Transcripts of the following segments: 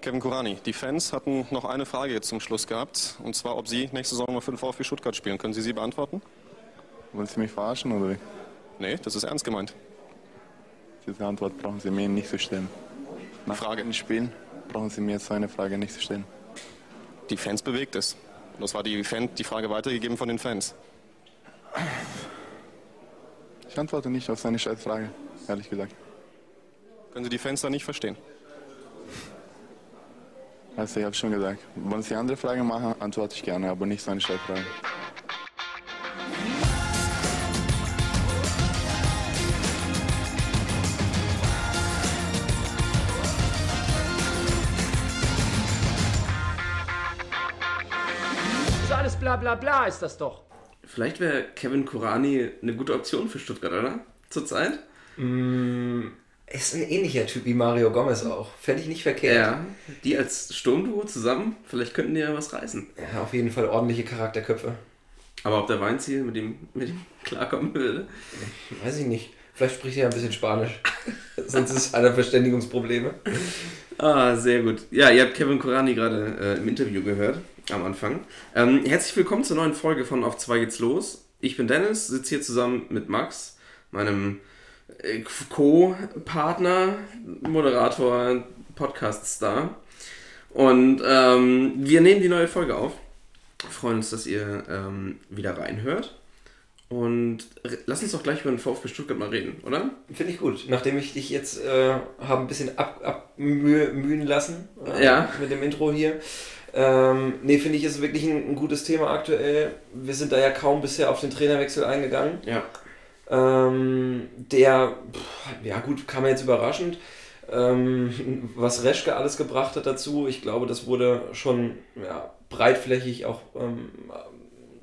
Kevin Kurani, die Fans hatten noch eine Frage jetzt zum Schluss gehabt, und zwar, ob Sie nächste Saison mal für den VfB Stuttgart spielen. Können Sie sie beantworten? Wollen Sie mich verarschen oder wie? Nee, das ist ernst gemeint. Diese Antwort brauchen Sie mir nicht zu stellen. Nach Frage. den Spielen brauchen Sie mir so eine Frage nicht zu stellen. Die Fans bewegt es. Das war die, Fan, die Frage weitergegeben von den Fans. Ich antworte nicht auf seine Scheißfrage, ehrlich gesagt. Können Sie die Fans da nicht verstehen? Also ich habe schon gesagt, wollen Sie andere Fragen machen, antworte ich gerne, aber nicht so eine Scheißfrage. So alles bla bla bla ist das doch. Vielleicht wäre Kevin Kurani eine gute Option für Stuttgart, oder? Zurzeit? Ist ein ähnlicher Typ wie Mario Gomez auch. Fände ich nicht verkehrt. Ja. Die als Sturmduo zusammen, vielleicht könnten die ja was reißen. Ja, auf jeden Fall ordentliche Charakterköpfe. Aber ob der Weinziel mit ihm, mit ihm klarkommen würde? Weiß ich nicht. Vielleicht spricht er ein bisschen Spanisch. Sonst ist einer Verständigungsprobleme. Ah, sehr gut. Ja, ihr habt Kevin Kurani gerade äh, im Interview gehört, am Anfang. Ähm, herzlich willkommen zur neuen Folge von Auf 2 geht's los. Ich bin Dennis, sitze hier zusammen mit Max, meinem Co-Partner, Moderator, Podcast-Star. Und ähm, wir nehmen die neue Folge auf. Freuen uns, dass ihr ähm, wieder reinhört. Und lass uns doch gleich über den VfB Stuttgart mal reden, oder? Finde ich gut. Nachdem ich dich jetzt äh, habe ein bisschen ab, abmühen lassen äh, Ja. mit dem Intro hier. Ähm, nee, finde ich, ist wirklich ein, ein gutes Thema aktuell. Wir sind da ja kaum bisher auf den Trainerwechsel eingegangen. Ja. Ähm, der, pff, ja gut, kam jetzt überraschend. Ähm, was Reschke alles gebracht hat dazu, ich glaube, das wurde schon ja, breitflächig auch ähm,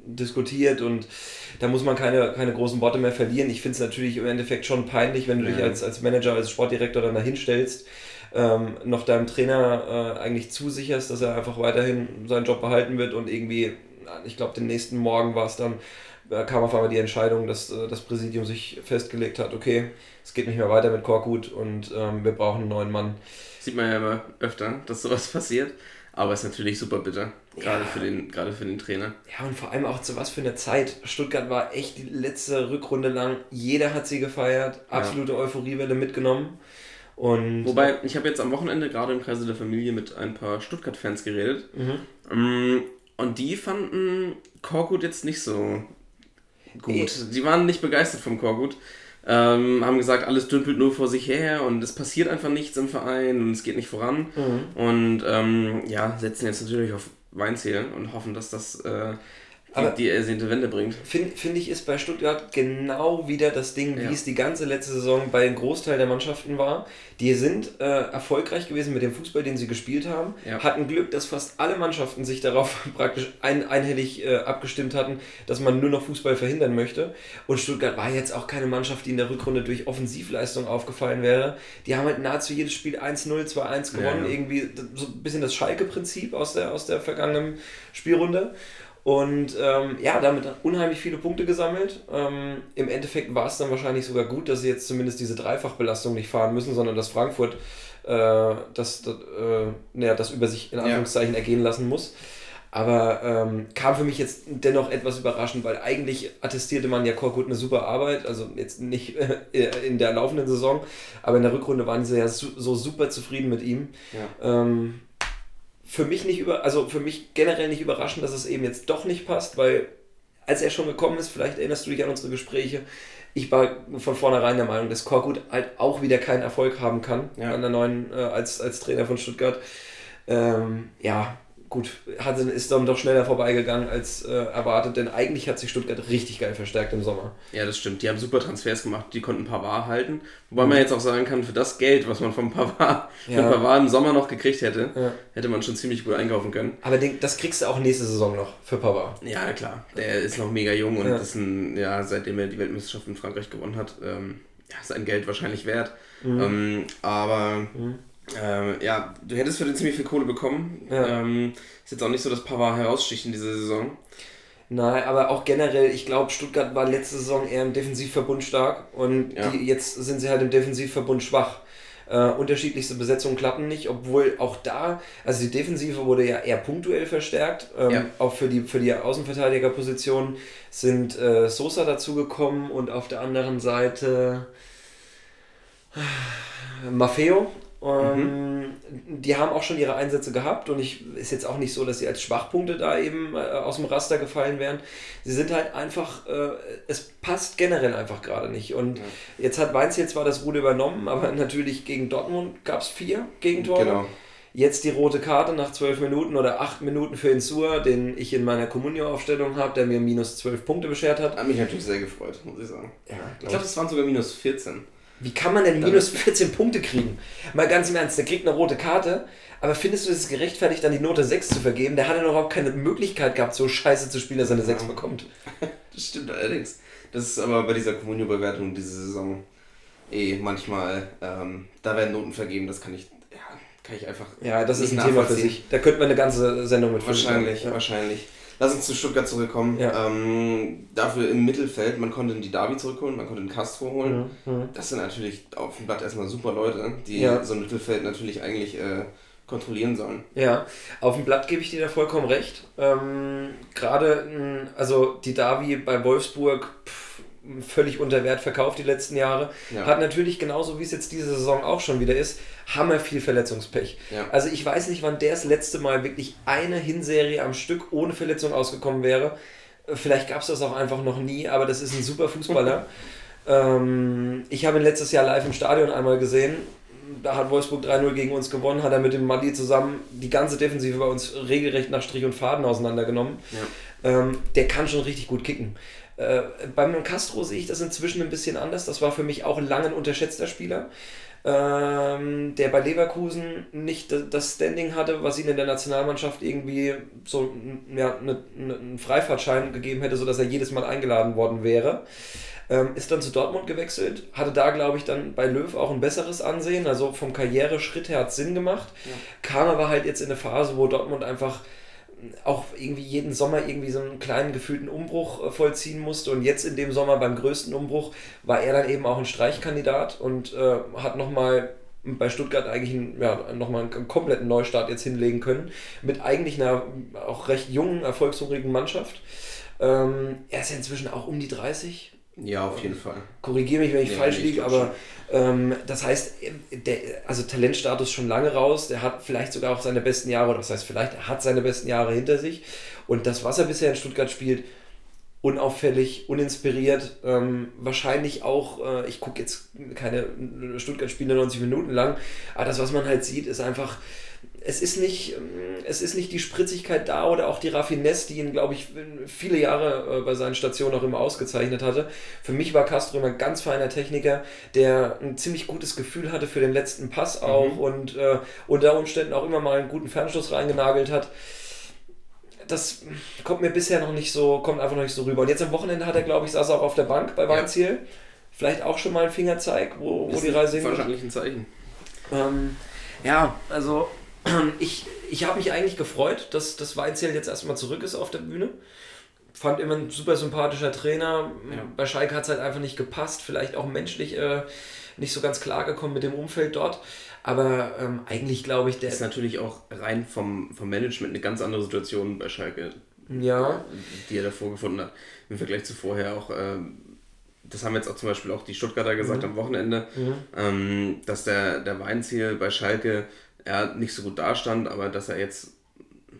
diskutiert und da muss man keine, keine großen Worte mehr verlieren. Ich finde es natürlich im Endeffekt schon peinlich, wenn du dich als, als Manager, als Sportdirektor dann dahin stellst, ähm, noch deinem Trainer äh, eigentlich zusicherst, dass er einfach weiterhin seinen Job behalten wird und irgendwie, ich glaube, den nächsten Morgen war es dann, kam auf einmal die Entscheidung, dass äh, das Präsidium sich festgelegt hat, okay, es geht nicht mehr weiter mit Korkut und ähm, wir brauchen einen neuen Mann. Sieht man ja immer öfter, dass sowas passiert. Aber ist natürlich super bitter. Gerade, Ja. für, den, gerade für den Trainer. Ja, und vor allem auch zu was für eine Zeit. Stuttgart war echt die letzte Rückrunde lang. Jeder hat sie gefeiert. Absolute Euphoriewelle mitgenommen. Und Wobei, ich habe jetzt am Wochenende gerade im Kreise der Familie mit ein paar Stuttgart-Fans geredet. Mm, Und die fanden Korkut jetzt nicht so gut. Die waren nicht begeistert vom Korkut. Ähm, haben gesagt, alles dümpelt nur vor sich her und es passiert einfach nichts im Verein und es geht nicht voran. Und ähm, ja, setzen jetzt natürlich auf Weinziel und hoffen, dass das äh, Aber- die ersehnte Wende bringt. Finde find ich, ist bei Stuttgart genau wieder das Ding, Ja. wie es die ganze letzte Saison bei einem Großteil der Mannschaften war. Die sind äh, erfolgreich gewesen mit dem Fußball, den sie gespielt haben. Ja. Hatten Glück, dass fast alle Mannschaften sich darauf praktisch ein, einhellig äh, abgestimmt hatten, dass man nur noch Fußball verhindern möchte. Und Stuttgart war jetzt auch keine Mannschaft, die in der Rückrunde durch Offensivleistung aufgefallen wäre. Die haben halt nahezu jedes Spiel 1-0, 2-1 gewonnen. Ja. Irgendwie so ein bisschen das Schalke-Prinzip aus der, aus der vergangenen Spielrunde. Und ähm, ja, damit unheimlich viele Punkte gesammelt. Ähm, Im Endeffekt war es dann wahrscheinlich sogar gut, dass sie jetzt zumindest diese Dreifachbelastung nicht fahren müssen, sondern dass Frankfurt äh, das, das, äh, naja, das über sich in Anführungszeichen ergehen lassen muss. Aber ähm, kam für mich jetzt dennoch etwas überraschend, weil eigentlich attestierte man ja Korkut eine super Arbeit, also jetzt nicht äh, in der laufenden Saison, aber in der Rückrunde waren sie ja so, so super zufrieden mit ihm. Ähm, für mich nicht über, also für mich generell nicht überraschend, dass es eben jetzt doch nicht passt, weil als er schon gekommen ist, vielleicht erinnerst du dich an unsere Gespräche, ich war von vornherein der Meinung, dass Korkut halt auch wieder keinen Erfolg haben kann Ja. an der neuen, äh, als, als Trainer von Stuttgart. Ähm, ja, gut, hat, ist dann doch schneller vorbeigegangen als äh, erwartet, denn eigentlich hat sich Stuttgart richtig geil verstärkt im Sommer. Ja, das stimmt. Die haben super Transfers gemacht. Die konnten Pavard halten. Wobei man jetzt auch sagen kann, für das Geld, was man vom Pavard, Ja. von Pavard im Sommer noch gekriegt hätte, Ja. hätte man schon ziemlich gut einkaufen können. Aber den, das kriegst du auch nächste Saison noch für Pavard. Ja, klar. Der ist noch mega jung und Ja. ist ein, ja, seitdem er die Weltmeisterschaft in Frankreich gewonnen hat, ähm, ja, sein Geld wahrscheinlich wert. Ähm, aber ähm, ja, du hättest für den ziemlich viel Kohle bekommen. Ja. Ähm, ist jetzt auch nicht so, dass Pavard heraussticht in dieser Saison. Nein, aber auch generell, ich glaube, Stuttgart war letzte Saison eher im Defensivverbund stark und Ja. die, jetzt sind sie halt im Defensivverbund schwach. Äh, unterschiedlichste Besetzungen klappen nicht, obwohl auch da, also die Defensive wurde ja eher punktuell verstärkt. Ähm, Ja. Auch für die, für die Außenverteidigerposition sind äh, Sosa dazugekommen und auf der anderen Seite äh, Maffeo. Ähm, Die haben auch schon ihre Einsätze gehabt und ich ist jetzt auch nicht so, dass sie als Schwachpunkte da eben äh, aus dem Raster gefallen wären. Sie sind halt einfach, äh, es passt generell einfach gerade nicht. Und jetzt hat Weinziel zwar das Ruder übernommen, aber natürlich gegen Dortmund gab es vier Gegentore. Genau. Jetzt die rote Karte nach zwölf Minuten oder acht Minuten für Insur, den ich in meiner Comunio-Aufstellung habe, der mir minus zwölf Punkte beschert hat. Hat mich natürlich sehr gefreut, muss ich sagen. Ja, Ich glaube, es waren sogar minus 14. Wie kann man denn minus 14 Punkte kriegen? Mal ganz im Ernst, der kriegt eine rote Karte, aber findest du es gerechtfertigt, dann die Note 6 zu vergeben? Der hat ja noch überhaupt keine Möglichkeit gehabt, so scheiße zu spielen, dass er eine 6 bekommt. Das stimmt allerdings. Das ist aber bei dieser Communio-Bewertung diese Saison eh manchmal, ähm, da werden Noten vergeben, das kann ich, ja, kann ich einfach. Ja, das ist ein Thema für sich. Da könnte man eine ganze Sendung mit Wahrscheinlich, ja. wahrscheinlich. Lass uns zu Stuttgart zurückkommen. Ja. Ähm, dafür im Mittelfeld, man konnte die Davi zurückholen, man konnte den Castro holen. Mhm. Das sind natürlich auf dem Blatt erstmal super Leute, die Ja. so ein Mittelfeld natürlich eigentlich äh, kontrollieren sollen. Ja, auf dem Blatt gebe ich dir da vollkommen recht. Ähm, Gerade, mh, also die Davi bei Wolfsburg pff, völlig unter Wert verkauft die letzten Jahre. Ja. Hat natürlich genauso wie es jetzt diese Saison auch schon wieder ist, hammer viel Verletzungspech. Ja. Also ich weiß nicht, wann der das letzte Mal wirklich eine Hinserie am Stück ohne Verletzung ausgekommen wäre. Vielleicht gab es das auch einfach noch nie, aber das ist ein super Fußballer. ähm, ich habe ihn letztes Jahr live im Stadion einmal gesehen. Da hat Wolfsburg 3-0 gegen uns gewonnen, hat er mit dem Mali zusammen die ganze Defensive bei uns regelrecht nach Strich und Faden auseinandergenommen. Ähm, der kann schon richtig gut kicken. Äh, beim Castro sehe ich das inzwischen ein bisschen anders. Das war für mich auch lange ein unterschätzter Spieler, ähm, der bei Leverkusen nicht da- das Standing hatte, was ihn in der Nationalmannschaft irgendwie so ja, ne, ne, einen Freifahrtschein gegeben hätte, sodass er jedes Mal eingeladen worden wäre. Ähm, ist dann zu Dortmund gewechselt, hatte da, glaube ich, dann bei Löw auch ein besseres Ansehen. Also vom Karriereschritt her hat es Sinn gemacht. Kam aber halt jetzt in eine Phase, wo Dortmund einfach auch irgendwie jeden Sommer irgendwie so einen kleinen gefühlten Umbruch äh, vollziehen musste. Und jetzt in dem Sommer beim größten Umbruch war er dann eben auch ein Streichkandidat und äh, hat nochmal bei Stuttgart eigentlich einen, ja, nochmal einen kompletten Neustart jetzt hinlegen können. Mit eigentlich einer auch recht jungen, erfolgshungrigen Mannschaft. Ähm, er ist ja inzwischen auch um die 30, Ja, auf jeden Fall. korrigiere mich, wenn ich Nee, falsch liege, aber ähm, das heißt, der, also Talentstatus schon lange raus, der hat vielleicht sogar auch seine besten Jahre, oder das heißt vielleicht, er hat seine besten Jahre hinter sich und das, was er bisher in Stuttgart spielt, unauffällig, uninspiriert, ähm, wahrscheinlich auch, äh, ich gucke jetzt keine Stuttgart-Spiele 90 Minuten lang, aber das, was man halt sieht, ist einfach, es ist nicht, ähm, es ist nicht die Spritzigkeit da oder auch die Raffinesse, die ihn, glaube ich, viele Jahre äh, bei seinen Stationen auch immer ausgezeichnet hatte. Für mich war Castro immer ein ganz feiner Techniker, der ein ziemlich gutes Gefühl hatte für den letzten Pass auch und äh, unter Umständen auch immer mal einen guten Fernstoß reingenagelt hat. Das kommt mir bisher noch nicht so, kommt einfach noch nicht so rüber. Und jetzt am Wochenende hat er, glaube ich, saß er auch auf der Bank bei Weinziel. Vielleicht auch schon mal ein Fingerzeig, wo, wo die Reise hingeht. wahrscheinlich ein Zeichen. Ähm, ja, also ich, ich habe mich eigentlich gefreut, dass das Weinziel jetzt erstmal zurück ist auf der Bühne. Fand immer ein super sympathischer Trainer. Ja. Bei Schalke hat es halt einfach nicht gepasst. Vielleicht auch menschlich äh, nicht so ganz klar gekommen mit dem Umfeld dort. Aber ähm, eigentlich glaube ich, der. ist natürlich auch rein vom, vom Management eine ganz andere Situation bei Schalke, Ja, die er davor gefunden hat. Im Vergleich zu vorher auch, ähm, das haben jetzt auch zum Beispiel auch die Stuttgarter gesagt am Wochenende, ähm, dass der, der Weinziel bei Schalke ja, nicht so gut dastand, aber dass er jetzt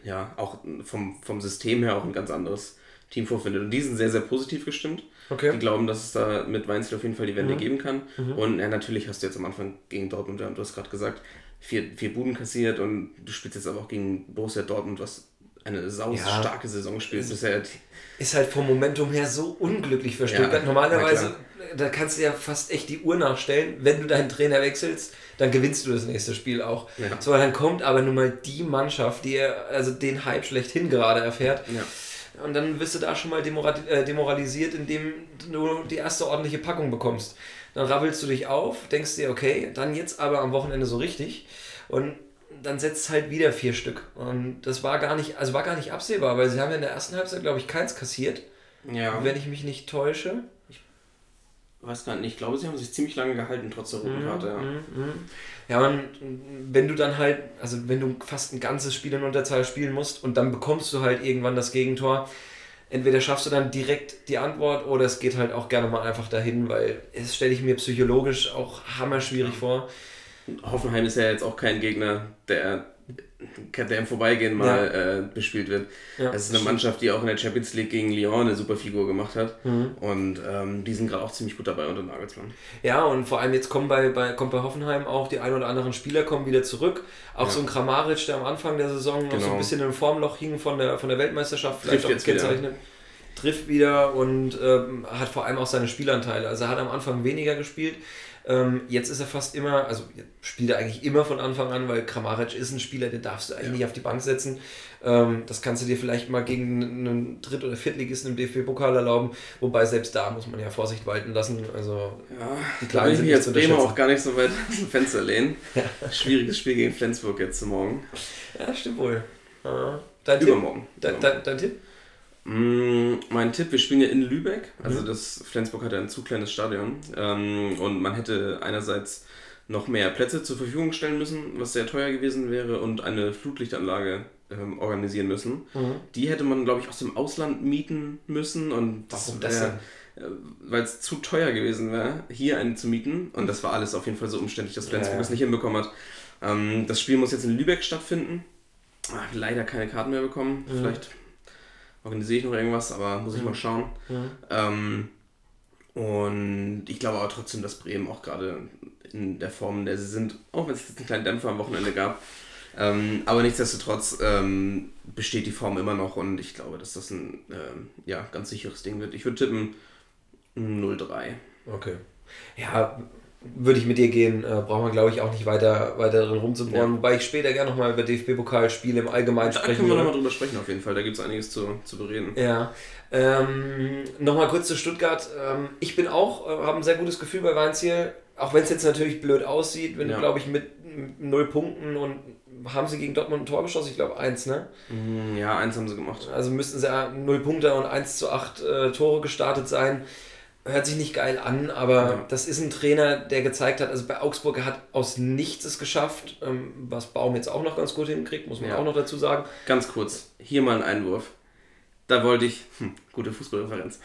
ja auch vom, vom System her auch ein ganz anderes Team vorfindet. Und die sind sehr, sehr positiv gestimmt. Okay. Die glauben, dass es da mit Weinziel auf jeden Fall die Wende geben kann. Und ja, natürlich hast du jetzt am Anfang gegen Dortmund, du hast gerade gesagt, vier, vier Buden kassiert und du spielst jetzt aber auch gegen Borussia Dortmund, was eine saustarke Saison spielt. Bisher ist halt vom Momentum her so unglücklich für Ja, Stuttgart. na Normalerweise, da kannst du ja fast echt die Uhr nachstellen. Wenn du deinen Trainer wechselst, dann gewinnst du das nächste Spiel auch. Ja. So, dann kommt aber nun mal die Mannschaft, die also den Hype schlechthin gerade erfährt. Ja. Und dann wirst du da schon mal äh, demoralisiert, indem du die erste ordentliche Packung bekommst. Dann rabbelst du dich auf, denkst dir, okay, dann jetzt aber am Wochenende so richtig. Und dann setzt halt wieder vier Stück. Und das war gar nicht, also war gar nicht absehbar, weil sie haben ja in der ersten Halbzeit, glaube ich, keins kassiert, ja. wenn ich mich nicht täusche. weiß gar nicht, ich glaube, sie haben sich ziemlich lange gehalten, trotz der roten Karte. Ja. Mhm. Ja, und wenn du dann halt, also wenn du fast ein ganzes Spiel in Unterzahl spielen musst und dann bekommst du halt irgendwann das Gegentor, entweder schaffst du dann direkt die Antwort oder es geht halt auch gerne mal einfach dahin, weil es stelle ich mir psychologisch auch hammerschwierig vor. Hoffenheim ist ja jetzt auch kein Gegner, der, der im Vorbeigehen mal äh, bespielt wird. Ja, es ist eine Mannschaft, die auch in der Champions League gegen Lyon eine super Figur gemacht hat. Und ähm, die sind gerade auch ziemlich gut dabei unter Nagelsmann. Ja, und vor allem jetzt kommen bei, bei, kommt bei Hoffenheim auch die ein oder anderen Spieler kommen wieder zurück. Auch Ja. so ein Kramaric, der am Anfang der Saison noch so Genau. ein bisschen im Formloch hing von der, von der Weltmeisterschaft, vielleicht Trifft auch gekennzeichnet. Trifft wieder und ähm, hat vor allem auch seine Spielanteile. Also er hat am Anfang weniger gespielt. Ähm, jetzt ist er fast immer, also spielt er eigentlich immer von Anfang an, weil Kramaric ist ein Spieler, den darfst du eigentlich nicht auf die Bank setzen. Ähm, das kannst du dir vielleicht mal gegen einen Dritt- oder Viertligisten im DFB-Pokal erlauben, wobei selbst da muss man ja Vorsicht walten lassen. Also Ja, Die da Kleinen will ich sind mich jetzt Bremer auch gar nicht so weit aus dem Fenster lehnen. Schwieriges Spiel gegen Flensburg jetzt morgen. Ja, stimmt wohl. Ja. Dein Tipp? Übermorgen. Dein, dein, dein Tipp? Mm, mein Tipp, wir spielen ja in Lübeck. Mhm. Also das Flensburg hat ja ein zu kleines Stadion. Ähm, und man hätte einerseits noch mehr Plätze zur Verfügung stellen müssen, was sehr teuer gewesen wäre, und eine Flutlichtanlage ähm, organisieren müssen. Mhm. Die hätte man, glaube ich, aus dem Ausland mieten müssen. Und Warum das wär- äh, Weil es zu teuer gewesen wäre, hier einen zu mieten. Und das war alles auf jeden Fall so umständlich, dass Flensburg Ja, es nicht hinbekommen hat. Ähm, das Spiel muss jetzt in Lübeck stattfinden. Ah, leider keine Karten mehr bekommen. Mhm. Vielleicht organisiere ich noch irgendwas, aber muss ich mal schauen. Ähm, und ich glaube aber trotzdem, dass Bremen auch gerade in der Form, in der sie sind, auch wenn es jetzt einen kleinen Dämpfer am Wochenende gab, ähm, aber nichtsdestotrotz ähm, besteht die Form immer noch und ich glaube, dass das ein ähm, ja, ganz sicheres Ding wird. Ich würde tippen 0-3. Okay. Ja, würde ich mit dir gehen. Äh, brauchen wir, glaube ich, auch nicht weiter, weiter drin rumzubohren. Ja. Wobei ich später gerne nochmal über DFB-Pokalspiele im Allgemeinen Da sprechen können wir nochmal drüber sprechen auf jeden Fall, da gibt es einiges zu, zu bereden. Ja. Ähm, Nochmal kurz zu Stuttgart. Ähm, ich bin auch, äh, habe ein sehr gutes Gefühl bei Weinziel, auch wenn es jetzt natürlich blöd aussieht, wenn Ja. du, glaube ich, mit null Punkten und haben sie gegen Dortmund ein Tor geschossen? Ich glaube eins, ne? Mm, Ja, eins haben sie gemacht. Also müssten sie ja 0 Punkte und 1 zu 8 äh, Tore gestartet sein. Hört sich nicht geil an, aber Ja. das ist ein Trainer, der gezeigt hat, also bei Augsburg, er hat aus nichts es geschafft, ähm, was Baum jetzt auch noch ganz gut hinkriegt, muss man Ja. auch noch dazu sagen. Ganz kurz, hier mal ein Einwurf. Da wollte ich, hm, gute Fußballreferenz,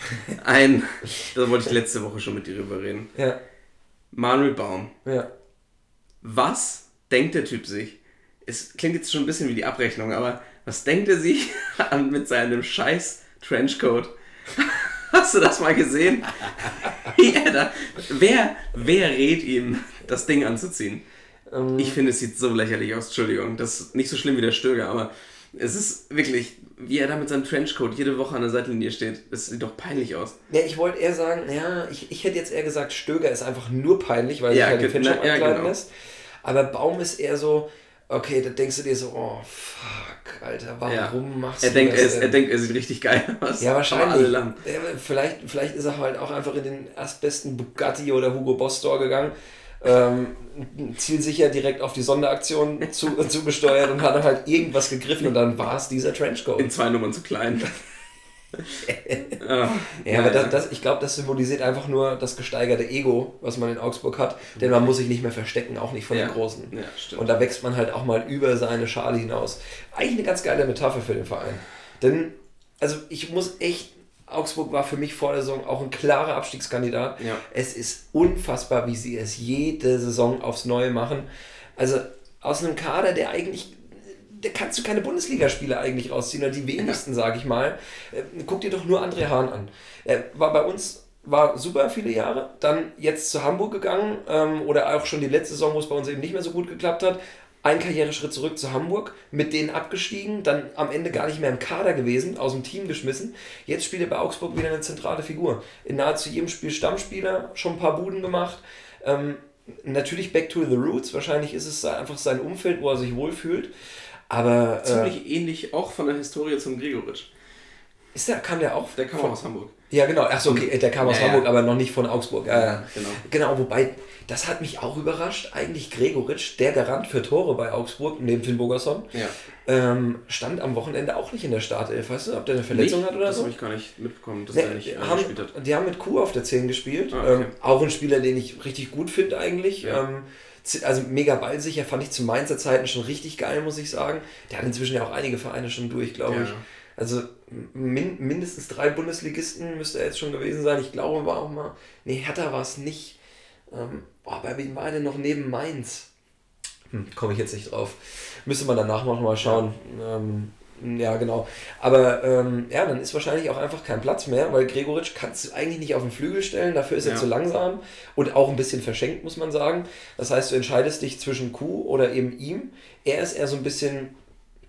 ein, da wollte ich letzte Woche schon mit dir drüber reden. Ja, Manuel Baum. ja. Was denkt der Typ sich? Es klingt jetzt schon ein bisschen wie die Abrechnung, aber was denkt er sich an mit seinem scheiß Trenchcoat? Hast du das mal gesehen? Da, wer, wer rät ihm, das Ding anzuziehen? Ähm, Ich finde, es sieht so lächerlich aus, Entschuldigung. Das ist nicht so schlimm wie der Stöger, aber es ist wirklich, wie er da mit seinem Trenchcoat jede Woche an der Seitenlinie steht. Es sieht doch peinlich aus. Ja, ich wollte eher sagen, ja, ich, ich hätte jetzt eher gesagt, Stöger ist einfach nur peinlich, weil Ja, er keine na, ja, ankleiden genau. lässt. Aber Baum ist eher so, okay, da denkst du dir so, oh fuck, Alter, warum Ja. machst Er du denkt, das er, ist, er denkt, er sieht richtig geil aus. Ja, wahrscheinlich. alle. Ja, vielleicht, vielleicht ist er halt auch einfach in den erstbesten Bugatti oder Hugo Boss Store gegangen. Ähm, zielsicher direkt auf die Sonderaktion zu, zugesteuert und hat dann halt irgendwas gegriffen und dann war es dieser Trenchcoat. In zwei Nummern zu klein. Ah, Ja, aber das, das, ich glaube, das symbolisiert einfach nur das gesteigerte Ego, was man in Augsburg hat. Denn man muss sich nicht mehr verstecken, auch nicht von Ja. den Großen. Ja. Und da wächst man halt auch mal über seine Schale hinaus. Eigentlich eine ganz geile Metapher für den Verein. Denn, also ich muss echt, Augsburg war für mich vor der Saison auch ein klarer Abstiegskandidat. Ja. Es ist unfassbar, wie sie es jede Saison aufs Neue machen. Also aus einem Kader, der eigentlich, da kannst du keine Bundesligaspiele eigentlich rausziehen, oder die wenigsten, sage ich mal. Äh, Guck dir doch nur André Hahn an. Er war bei uns, war super viele Jahre, dann jetzt zu Hamburg gegangen ähm, oder auch schon die letzte Saison, wo es bei uns eben nicht mehr so gut geklappt hat. Ein Karriereschritt zurück zu Hamburg, mit denen abgestiegen, dann am Ende gar nicht mehr im Kader gewesen, aus dem Team geschmissen. Jetzt spielt er bei Augsburg wieder eine zentrale Figur. In nahezu jedem Spiel Stammspieler, schon ein paar Buden gemacht. Ähm, natürlich back to the roots, wahrscheinlich ist es einfach sein Umfeld, wo er sich wohlfühlt. Aber äh, Ziemlich ähnlich auch von der Historie zum Gregoritsch. ist der, kam der auch Der kam von, aus Hamburg. Ja, genau. Achso, okay, der kam aus Ja, ja. Hamburg, aber noch nicht von Augsburg. Ja, ja. genau. Genau, wobei, das hat mich auch überrascht. Eigentlich Gregoritsch, der Garant für Tore bei Augsburg, neben Finn Bogerson, Ja. ähm, stand am Wochenende auch nicht in der Startelf. Weißt du, ob der eine Verletzung Nicht? hat oder das so? habe ich gar nicht mitbekommen, dass Nee, er nicht äh, haben, gespielt hat. die haben mit Kuh auf der 10 gespielt. Ah, okay. ähm, auch ein Spieler, den ich richtig gut finde eigentlich. Ja. Ähm, also mega ballsicher, fand ich zu Mainzer Zeiten schon richtig geil, muss ich sagen. Der hat inzwischen ja auch einige Vereine schon durch, glaube Ja. ich. Also min mindestens drei Bundesligisten müsste er jetzt schon gewesen sein. Ich glaube, war auch mal. Nee, Hertha war es nicht. Ähm, boah, bei wem war er denn noch neben Mainz? Hm, Komme ich jetzt nicht drauf. Müsste man danach noch mal schauen. Ähm, ja, genau. Aber ähm, ja, dann ist wahrscheinlich auch einfach kein Platz mehr, weil Gregoritsch kannst du eigentlich nicht auf den Flügel stellen, dafür ist er Ja. zu langsam und auch ein bisschen verschenkt, muss man sagen. Das heißt, du entscheidest dich zwischen Kuh oder eben ihm. Er ist eher so ein bisschen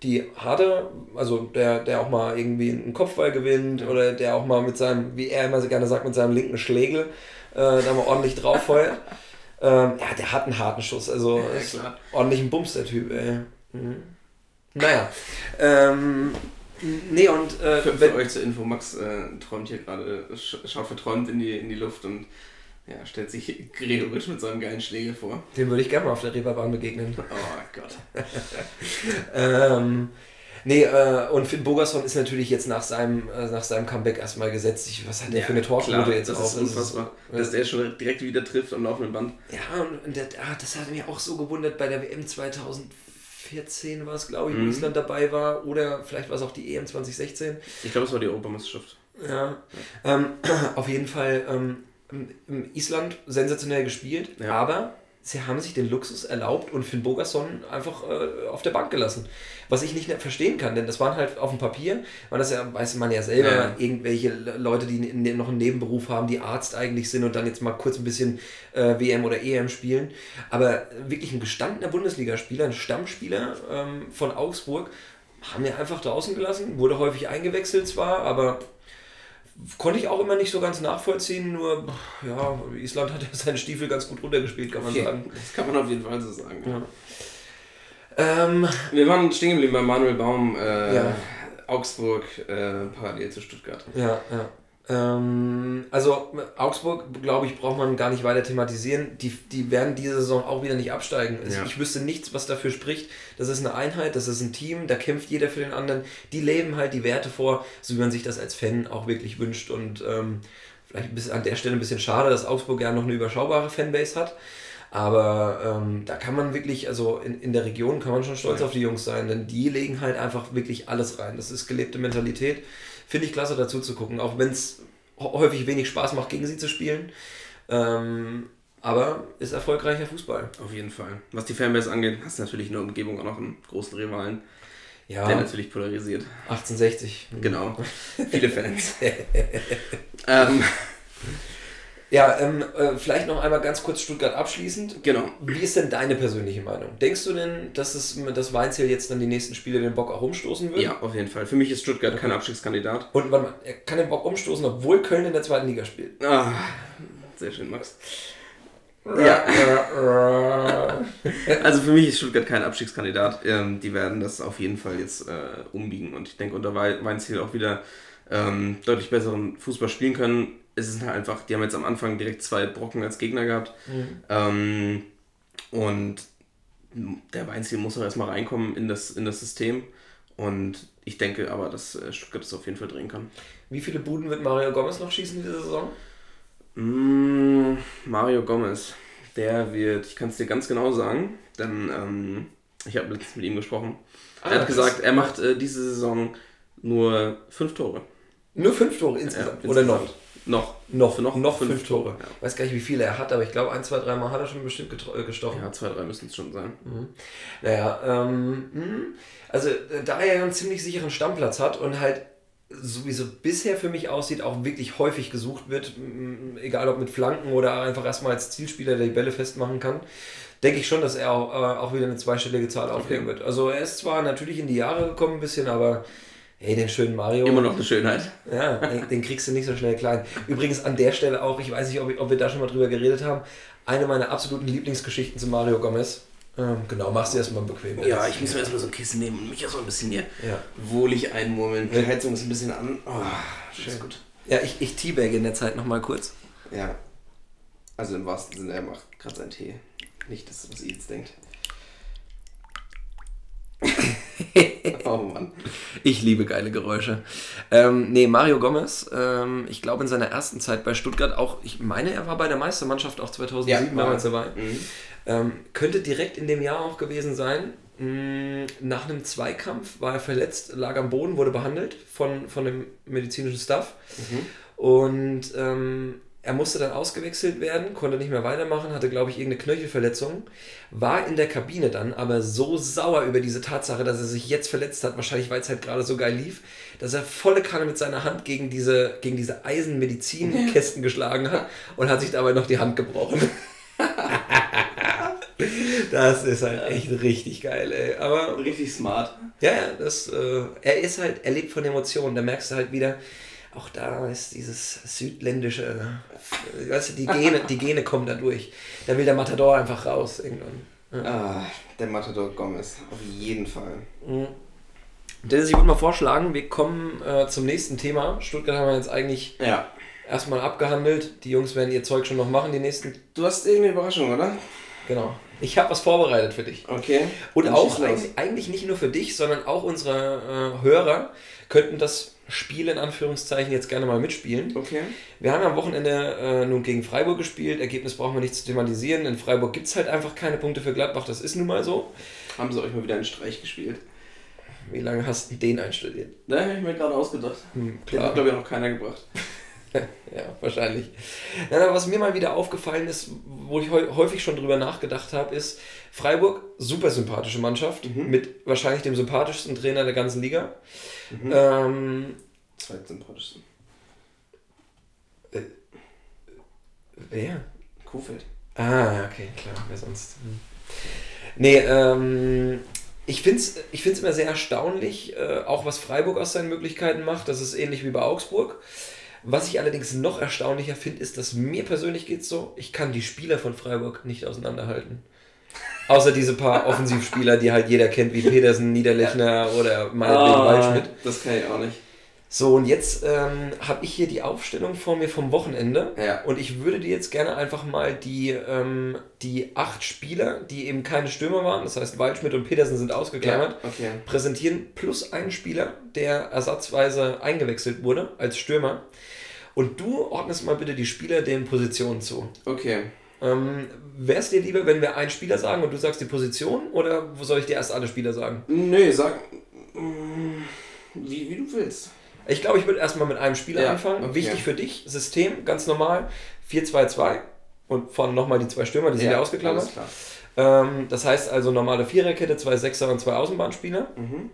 die harte, also der, der auch mal irgendwie einen Kopfball gewinnt oder der auch mal mit seinem, wie er immer so gerne sagt, mit seinem linken Schlägel äh, da mal ordentlich drauf feuert. ähm, ja, der hat einen harten Schuss, also Ja, ordentlich ein Bums, der Typ, ey. Mhm. Naja. Ähm, nee, und äh, Für, für euch zur Info, Max äh, träumt hier gerade, sch schaut verträumt in die, in die Luft und ja, stellt sich Gregoritsch mit seinem geilen Schläger vor. dem würde ich gerne mal auf der Reeperbahn begegnen. Oh Gott. Ähm, nee, äh, und Finn Bogerson ist natürlich jetzt nach seinem, äh, nach seinem Comeback erstmal gesetzt. Ich, was hat der für eine Torquote jetzt das auch? ist unfassbar, dass der schon direkt wieder trifft am laufenden Band. Ja, und, und der, ah, das hat mich auch so gewundert bei der WM 2014 war es, glaube ich, wo Mhm. Island dabei war. Oder vielleicht war es auch die EM 2016. Ich glaube, es war die Europameisterschaft. Ja. Ähm, auf jeden Fall ähm, Island sensationell gespielt, Ja. aber sie haben sich den Luxus erlaubt und Finn Bogerson einfach äh, auf der Bank gelassen. Was ich nicht verstehen kann, denn das waren halt auf dem Papier, weil das ja, weiß man ja selber, Ja. irgendwelche Le- Leute, die noch einen Nebenberuf haben, die Arzt eigentlich sind und dann jetzt mal kurz ein bisschen äh, WM oder EM spielen. Aber wirklich ein gestandener Bundesligaspieler, ein Stammspieler ähm, von Augsburg, haben wir einfach draußen gelassen, wurde häufig eingewechselt zwar, aber konnte ich auch immer nicht so ganz nachvollziehen, nur ja, Island hat ja seinen Stiefel ganz gut runtergespielt, kann man sagen. Das kann man auf jeden Fall so sagen. Ja. Ähm, Wir waren stehen geblieben bei Manuel Baum, äh, Ja. Augsburg, äh, parallel zu Stuttgart. ja, ja. Ähm, also Augsburg, glaube ich, braucht man gar nicht weiter thematisieren. Die, die werden diese Saison auch wieder nicht absteigen. Also Ja. Ich wüsste nichts, was dafür spricht. Das ist eine Einheit, das ist ein Team, da kämpft jeder für den anderen. Die leben halt die Werte vor, so wie man sich das als Fan auch wirklich wünscht. Und ähm, vielleicht bisschen, an der Stelle ein bisschen schade, dass Augsburg ja noch eine überschaubare Fanbase hat. Aber ähm, da kann man wirklich, also in, in der Region kann man schon stolz Ja. auf die Jungs sein, denn die legen halt einfach wirklich alles rein. Das ist gelebte Mentalität. Finde ich klasse dazu zu gucken, auch wenn es häufig wenig Spaß macht, gegen sie zu spielen. Ähm, aber ist erfolgreicher Fußball. Auf jeden Fall. Was die Fanbase angeht, hast du natürlich in der Umgebung auch noch einen großen Rivalen, Ja, der natürlich polarisiert. 1860. Genau. Viele Fans. ähm, Ja, ähm, äh, vielleicht noch einmal ganz kurz Stuttgart abschließend. genau. Wie ist denn deine persönliche Meinung? Denkst du denn, dass es das Weinziel jetzt dann die nächsten Spiele den Bock auch umstoßen wird? Ja, auf jeden Fall. Für mich ist Stuttgart kein Abstiegskandidat. Und warte mal, er kann den Bock umstoßen, obwohl Köln in der zweiten Liga spielt. Ah, sehr schön, Max. Ja. Also für mich ist Stuttgart kein Abstiegskandidat. Ähm, die werden das auf jeden Fall jetzt äh, umbiegen und ich denke unter Wei- Weinziel auch wieder ähm, deutlich besseren Fußball spielen können. Es ist halt einfach, die haben jetzt am Anfang direkt zwei Brocken als Gegner gehabt. Ähm, und der Weinziel muss auch erstmal reinkommen in das, in das System. Und ich denke aber, dass äh, Stuttgart das auf jeden Fall drehen kann. Wie viele Buden wird Mario Gomez noch schießen diese Saison? Mm, Mario Gomez, der wird, ich kann es dir ganz genau sagen, denn ähm, ich habe letztens mit ihm gesprochen. Ah, er hat gesagt, er macht äh, diese Saison nur fünf Tore. Nur fünf Tore insgesamt. Ja, Oder insgesamt. noch? Noch. Noch, Für noch, noch fünf, fünf Tore. Tore, ja. Weiß gar nicht, wie viele er hat, aber ich glaube, ein, zwei, dreimal hat er schon bestimmt äh, gestochen. Ja, zwei, drei müssen es schon sein. Naja, ähm, mh. also äh, da er ja einen ziemlich sicheren Stammplatz hat und halt sowieso bisher für mich aussieht, auch wirklich häufig gesucht wird, egal ob mit Flanken oder einfach erstmal als Zielspieler, der die Bälle festmachen kann, denke ich schon, dass er auch, äh, auch wieder eine zweistellige Zahl auflegen wird. Also er ist zwar natürlich in die Jahre gekommen ein bisschen, aber hey, den schönen Mario. Immer noch eine Schönheit. Ja, den, den kriegst du nicht so schnell klein. Übrigens an der Stelle auch, ich weiß nicht, ob, ich- ob wir da schon mal drüber geredet haben, eine meiner absoluten Lieblingsgeschichten zu Mario Gomez. Ähm, genau, mach's dir erstmal bequem. Ja, ich muss mir erstmal so ein Kissen nehmen und mich erstmal ein bisschen hier Ja. wohlig einmurmeln. Die Heizung ist ein bisschen an. Oh, schön. Ist gut. Ja, ich, ich teabagge in der Zeit nochmal kurz. Ja. Also im wahrsten Sinne, er macht gerade seinen Tee. Nicht das, was ihr jetzt denkt. oh Mann. Ich liebe geile Geräusche. Ähm, nee, Mario Gomez, ähm, ich glaube in seiner ersten Zeit bei Stuttgart auch, ich meine, er war bei der Meistermannschaft auch 2007 war damals dabei. Mhm. Ähm, könnte direkt in dem Jahr auch gewesen sein. Mm, Nach einem Zweikampf war er verletzt, lag am Boden, wurde behandelt von, von dem medizinischen Staff. Und ähm, er musste dann ausgewechselt werden, konnte nicht mehr weitermachen, hatte, glaube ich, irgendeine Knöchelverletzung. War in der Kabine dann aber so sauer über diese Tatsache, dass er sich jetzt verletzt hat, wahrscheinlich weil es halt gerade so geil lief, dass er volle Kanne mit seiner Hand gegen diese, gegen diese Eisenmedizinkästen geschlagen hat und hat sich dabei noch die Hand gebrochen. Das ist halt echt richtig geil, ey. Aber Richtig smart. ja, ja, das, äh, er ist halt, er lebt von Emotionen. Da merkst du halt wieder, auch da ist dieses südländische, äh, weißt du, die Gene, die Gene kommen da durch. Da will der Matador einfach raus irgendwann. Ah, der Matador Gomez. Auf jeden Fall. Dennis, ich würde mal vorschlagen, wir kommen äh, zum nächsten Thema. Stuttgart haben wir jetzt eigentlich Ja. erstmal abgehandelt. Die Jungs werden ihr Zeug schon noch machen, die nächsten. Du hast irgendeine Überraschung, oder? Genau. Ich habe was vorbereitet für dich. Okay. Und Dann auch los. eigentlich, nicht nur für dich, sondern auch unsere äh, Hörer könnten das Spiel in Anführungszeichen jetzt gerne mal mitspielen. Okay. Wir haben am Wochenende äh, nun gegen Freiburg gespielt. Ergebnis brauchen wir nicht zu thematisieren. In Freiburg gibt es halt einfach keine Punkte für Gladbach. Das ist nun mal so. Haben sie euch mal wieder einen Streich gespielt? Wie lange hast du den einstudiert? Da habe ich mir gerade ausgedacht. Hm, Den hat, klar. glaube ich, noch keiner gebracht. Ja, wahrscheinlich. Aber was mir mal wieder aufgefallen ist, wo ich häufig schon drüber nachgedacht habe, ist Freiburg, super sympathische Mannschaft, mit wahrscheinlich dem sympathischsten Trainer der ganzen Liga. Ähm, Zweitsympathischsten. wer? Kofeld. Ah, okay, klar, wer sonst? Hm. Nee, ähm, ich finde es ich find's immer sehr erstaunlich, äh, auch was Freiburg aus seinen Möglichkeiten macht. Das ist ähnlich wie bei Augsburg. Was ich allerdings noch erstaunlicher finde, ist, dass mir persönlich geht so, ich kann die Spieler von Freiburg nicht auseinanderhalten. Außer diese paar Offensivspieler, die halt jeder kennt, wie Pedersen, Niederlechner oder meinetwegen Waldschmidt. das kann ich auch nicht. So, und jetzt ähm, habe ich hier die Aufstellung vor mir vom Wochenende. Ja. Und ich würde dir jetzt gerne einfach mal die, ähm, die acht Spieler, die eben keine Stürmer waren, das heißt Waldschmidt und Petersen sind ausgeklammert, Ja, okay. präsentieren, plus einen Spieler, der ersatzweise eingewechselt wurde als Stürmer. Und du ordnest mal bitte die Spieler den Positionen zu. Okay. Ähm, Wäre es dir lieber, wenn wir einen Spieler sagen und du sagst die Position? Oder wo soll ich dir erst alle Spieler sagen? Nö, sag. mm, Wie, wie du willst. Ich glaube, ich würde erstmal mit einem Spieler Ja, anfangen. okay. Wichtig für dich, System, ganz normal, 4-2-2 und vorne nochmal die zwei Stürmer, die sind ja, ausgeklammert. alles klar. Ähm, das heißt also normale Viererkette, zwei Sechser und zwei Außenbahnspieler. Mhm.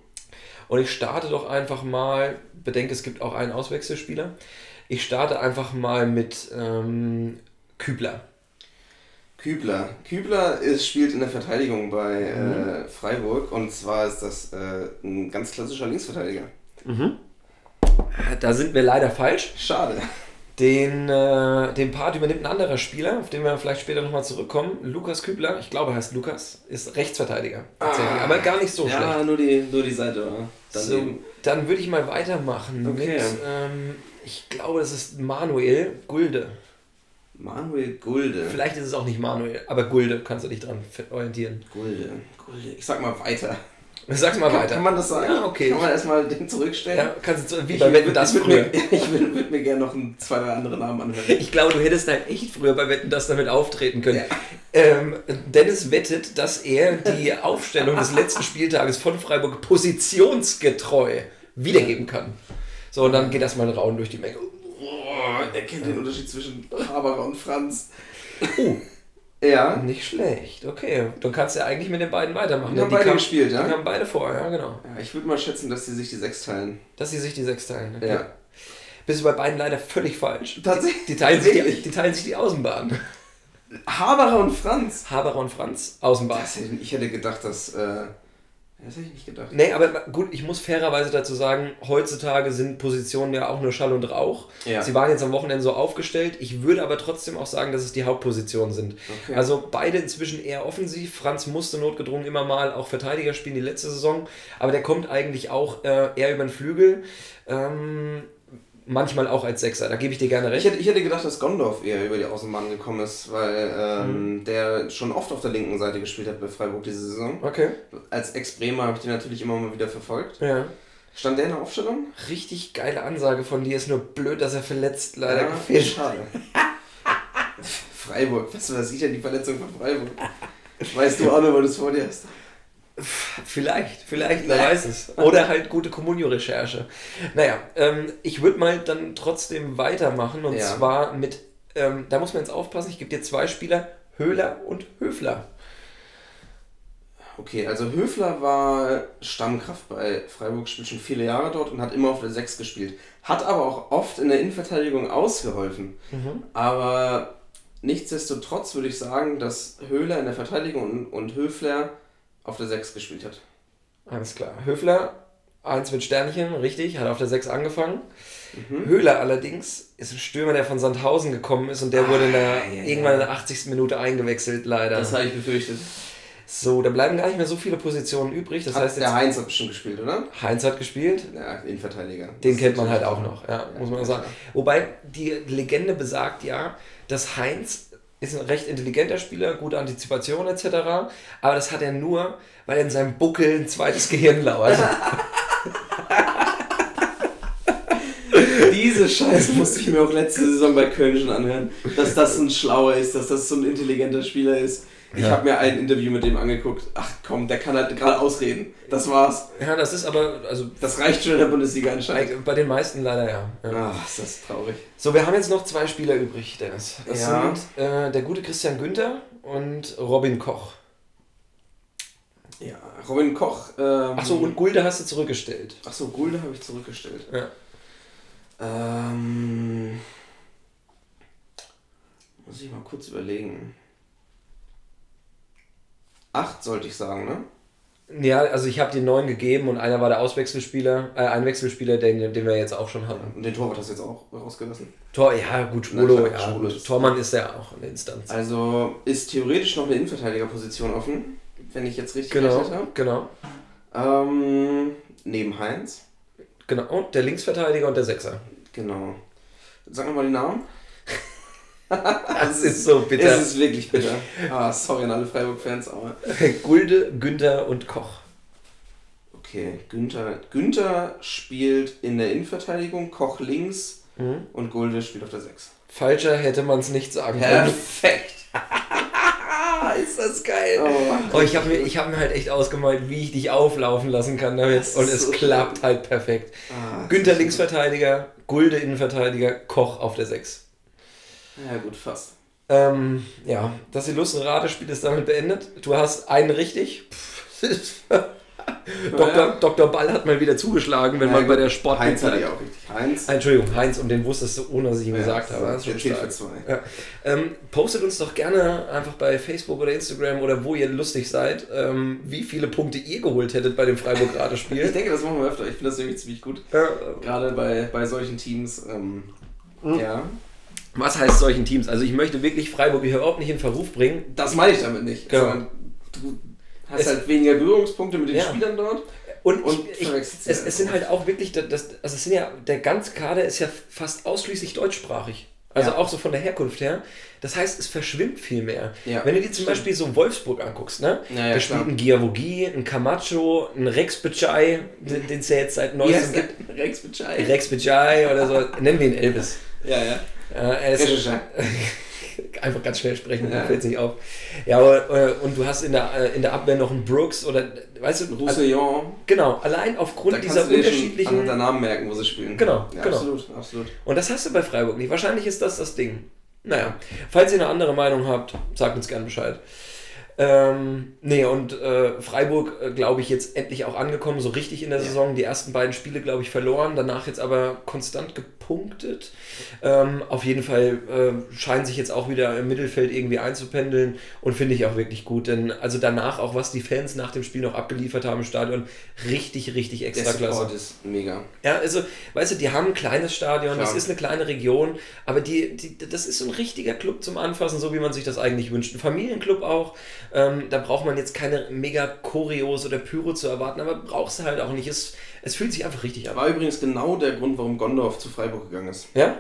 Und ich starte doch einfach mal, bedenke, es gibt auch einen Auswechselspieler. Ich starte einfach mal mit ähm, Kübler. Kübler. Kübler ist, spielt in der Verteidigung bei Mhm. äh, Freiburg und zwar ist das äh, ein ganz klassischer Linksverteidiger. Da sind wir leider falsch. Schade. Den, äh, den Part übernimmt ein anderer Spieler, auf den wir vielleicht später nochmal zurückkommen. Lukas Kübler, ich glaube, er heißt Lukas, ist Rechtsverteidiger. Tatsächlich, aber gar nicht so schlecht. ja, nur die, nur die Seite. oder? So, Daneben. dann würde ich mal weitermachen Okay. mit, ähm, ich glaube, das ist Manuel Gulde. Manuel Gulde. Vielleicht ist es auch nicht Manuel, aber Gulde kannst du dich dran orientieren. Gulde. Gulde. Ich sag mal weiter. Sag's mal Kann, weiter. kann man das sagen? Ja, okay. Kann man erstmal den zurückstellen? Ja, kannst du, wie Ich bei Wetten das ich früher. Mir, ich würde würd mir gerne noch ein, zwei, drei andere Namen anhören. Ich glaube, du hättest halt echt früher bei Wetten das damit auftreten können. Ja. Ähm, Dennis wettet, dass er die Aufstellung des letzten Spieltages von Freiburg positionsgetreu wiedergeben kann. So, und dann geht das mal ein Rauen durch die Menge. Oh, er kennt den Unterschied zwischen Haberer und Franz. Oh, Ja. nicht schlecht. Okay, dann kannst du ja eigentlich mit den beiden weitermachen. Die haben beide kamen- gespielt, ja? Die kamen beide vor, ja, genau. ja ich würde mal schätzen, dass sie sich die sechs teilen. Dass sie sich die sechs teilen. Okay. Ja. Bist du bei beiden leider völlig falsch. Tatsächlich? Die teilen, sich die, die teilen sich die Außenbahn. Haberer und Franz. Haberer und Franz, Außenbahn. Das ich hätte gedacht, dass. Äh, das hätte ich nicht gedacht. Nee, aber gut, ich muss fairerweise dazu sagen, heutzutage sind Positionen ja auch nur Schall und Rauch. Ja. Sie waren jetzt am Wochenende so aufgestellt. Ich würde aber trotzdem auch sagen, dass es die Hauptpositionen sind. Okay. Also beide inzwischen eher offensiv. Franz musste notgedrungen immer mal auch Verteidiger spielen die letzte Saison, aber der kommt eigentlich auch äh, eher über den Flügel. Ähm, manchmal auch als Sechser. Da gebe ich dir gerne Ich recht. hätte, ich hätte gedacht, dass Gondorf eher über die Außenbahn gekommen ist, weil ähm, Mhm. der schon oft auf der linken Seite gespielt hat bei Freiburg diese Saison. Okay. Als Ex-Bremer habe ich den natürlich immer mal wieder verfolgt. Ja. Stand der in der Aufstellung? Richtig geile Ansage von dir. Ist nur blöd, dass er verletzt leider Ja, gefehlt Schade. Freiburg, was weiß ich denn die Verletzung von Freiburg? Weißt du auch nur, weil du es vor dir hast. Vielleicht, vielleicht, wer weiß es. Oder halt gute Communio-Recherche. Naja, ähm, ich würde mal dann trotzdem weitermachen und Ja. zwar mit, ähm, da muss man jetzt aufpassen, ich gebe dir zwei Spieler, Höhler und Höfler. Okay, also Höfler war Stammkraft bei Freiburg, spielt schon viele Jahre dort und hat immer auf der 6 gespielt. Hat aber auch oft in der Innenverteidigung ausgeholfen. Aber nichtsdestotrotz würde ich sagen, dass Höhler in der Verteidigung und, und Höfler auf der 6 gespielt hat. Alles klar. Höfler, eins mit Sternchen, richtig, hat auf der 6 angefangen. Höhler allerdings ist ein Stürmer, der von Sandhausen gekommen ist und der wurde in der, ja, ja. irgendwann in der 80. Minute eingewechselt, leider. Das habe ich befürchtet. so, da bleiben gar nicht mehr so viele Positionen übrig. Das Hat heißt, der Heinz hat bestimmt gespielt, oder? Heinz hat gespielt. Ja, Innenverteidiger. Den Das kennt man halt auch noch, ja, muss man ja, sagen. Wobei die Legende besagt ja, dass Heinz ist ein recht intelligenter Spieler, gute Antizipation etc. Aber das hat er nur, weil er in seinem Buckel ein zweites Gehirn lauert. Diese Scheiße musste ich mir auch letzte Saison bei Köln schon anhören. Dass das ein Schlauer ist, dass das so ein intelligenter Spieler ist. Ich Ja. habe mir ein Interview mit dem angeguckt. Ach komm, der kann halt gerade ausreden. Das war's. ja, das ist aber, also Das reicht schon in der Bundesliga anscheinend. bei den meisten leider ja. ja. Ach, ist das traurig. So, wir haben jetzt noch zwei Spieler übrig, Dennis. Das Ja. sind äh, der gute Christian Günther und Robin Koch. Ja, Robin Koch. Ähm, Achso, und Gulde hast du zurückgestellt. Achso, Gulde habe ich zurückgestellt. Ja. Ähm, muss ich mal kurz überlegen. Acht sollte ich sagen, ne? Ja, also ich habe dir neun gegeben und einer war der Auswechselspieler, äh, Einwechselspieler, den, den wir jetzt auch schon hatten. Und den Torwart hast du jetzt auch rausgelassen. Tor, ja, gut, Schwolo, ja, Schwolo gut. ist- Tormann ist ja auch eine Instanz. Also ist theoretisch noch eine Innenverteidigerposition offen, wenn ich jetzt richtig Genau, gerechnet habe. genau, Ähm, neben Heinz. genau. Und der Linksverteidiger und der Sechser. Genau. Sag nochmal die Namen. Das ist so bitter. Es ist wirklich bitter. Ah, sorry an alle Freiburg-Fans, aber. Gulde, Günther und Koch. Okay, Günther. Günther spielt in der Innenverteidigung, Koch links Mhm. und Gulde spielt auf der 6. Falscher hätte man es nicht sagen können. Perfekt. ist das geil. Oh. Oh, ich habe mir, ich hab mir halt echt ausgemalt, wie ich dich auflaufen lassen kann damit. Das Und es so klappt halt perfekt. Ah, Günther das Linksverteidiger, Gulde Innenverteidiger, Koch auf der 6. Ja, gut, fast. Ähm, ja, das illustre Ratespiel ist damit beendet. Du hast einen richtig. Dr. Ja. Dr. Ball hat mal wieder zugeschlagen, wenn Ja, man bei der Sport Heinz hatte ich auch richtig. Heinz. Entschuldigung, Heinz, und den wusstest du, ohne dass ich ihn Ja, gesagt habe. Das ist schon stark. Ja. Ähm, postet uns doch gerne einfach bei Facebook oder Instagram oder wo ihr lustig seid, ähm, wie viele Punkte ihr geholt hättet bei dem Ich Freiburg-Ratespiel. denke, das machen wir öfter. Ich finde das nämlich ziemlich gut. Gerade bei, bei solchen Teams. Ähm, Ja. Was heißt solchen Teams? Also ich möchte wirklich Freiburg hier überhaupt nicht in Verruf bringen. Das meine ich damit nicht. Genau. Du hast Es- halt weniger Berührungspunkte mit den Ja. Spielern dort. Und, Und ich, ich, es, es sind halt auch wirklich, das, also es sind ja, der ganze Kader ist ja fast ausschließlich deutschsprachig. Also Ja. auch so von der Herkunft her. Das heißt, es verschwimmt viel mehr. Ja, Wenn du dir zum stimmt. Beispiel so Wolfsburg anguckst, ne? Ja, ja, da spielt ein Giavogi, ein Camacho, ein Rex Bicai, den den es ja jetzt seit neuestem gibt. Rex Bescheid. Rex Bicai oder so. Nennen wir ihn Elvis. Ja, ja. Er ist einfach ganz schnell sprechen, Ja. fällt es nicht auf. Ja, aber, äh, und du hast in der, äh, in der Abwehr noch einen Brooks oder, weißt du, Roussillon. genau, allein aufgrund dieser schon unterschiedlichen. anhand der Namen merken, wo sie spielen. Genau, ja, genau. Absolut, absolut. Und das hast du bei Freiburg nicht. Wahrscheinlich ist das das Ding. Naja, falls ihr eine andere Meinung habt, sagt uns gerne Bescheid. Ähm, nee, und äh, Freiburg, äh, glaube ich, jetzt endlich auch angekommen, so richtig in der Ja. Saison. Die ersten beiden Spiele, glaube ich, verloren, danach jetzt aber konstant gepunktet. Ähm, auf jeden Fall äh, scheinen sich jetzt auch wieder im Mittelfeld irgendwie einzupendeln und finde ich auch wirklich gut. Denn also danach, auch was die Fans nach dem Spiel noch abgeliefert haben im Stadion, richtig, richtig Der extra klasse. Support ist mega. Ja, also, weißt du, die haben ein kleines Stadion, das Klar. ist eine kleine Region, aber die, die, das ist so ein richtiger Club zum Anfassen, so wie man sich das eigentlich wünscht. Ein Familienclub auch. Ähm, da braucht man jetzt keine mega Choreos oder Pyro zu erwarten, aber brauchst du halt auch nicht. Es, es fühlt sich einfach richtig an. War übrigens genau der Grund, warum Gondorf zu Freiburg gegangen ist. Ja?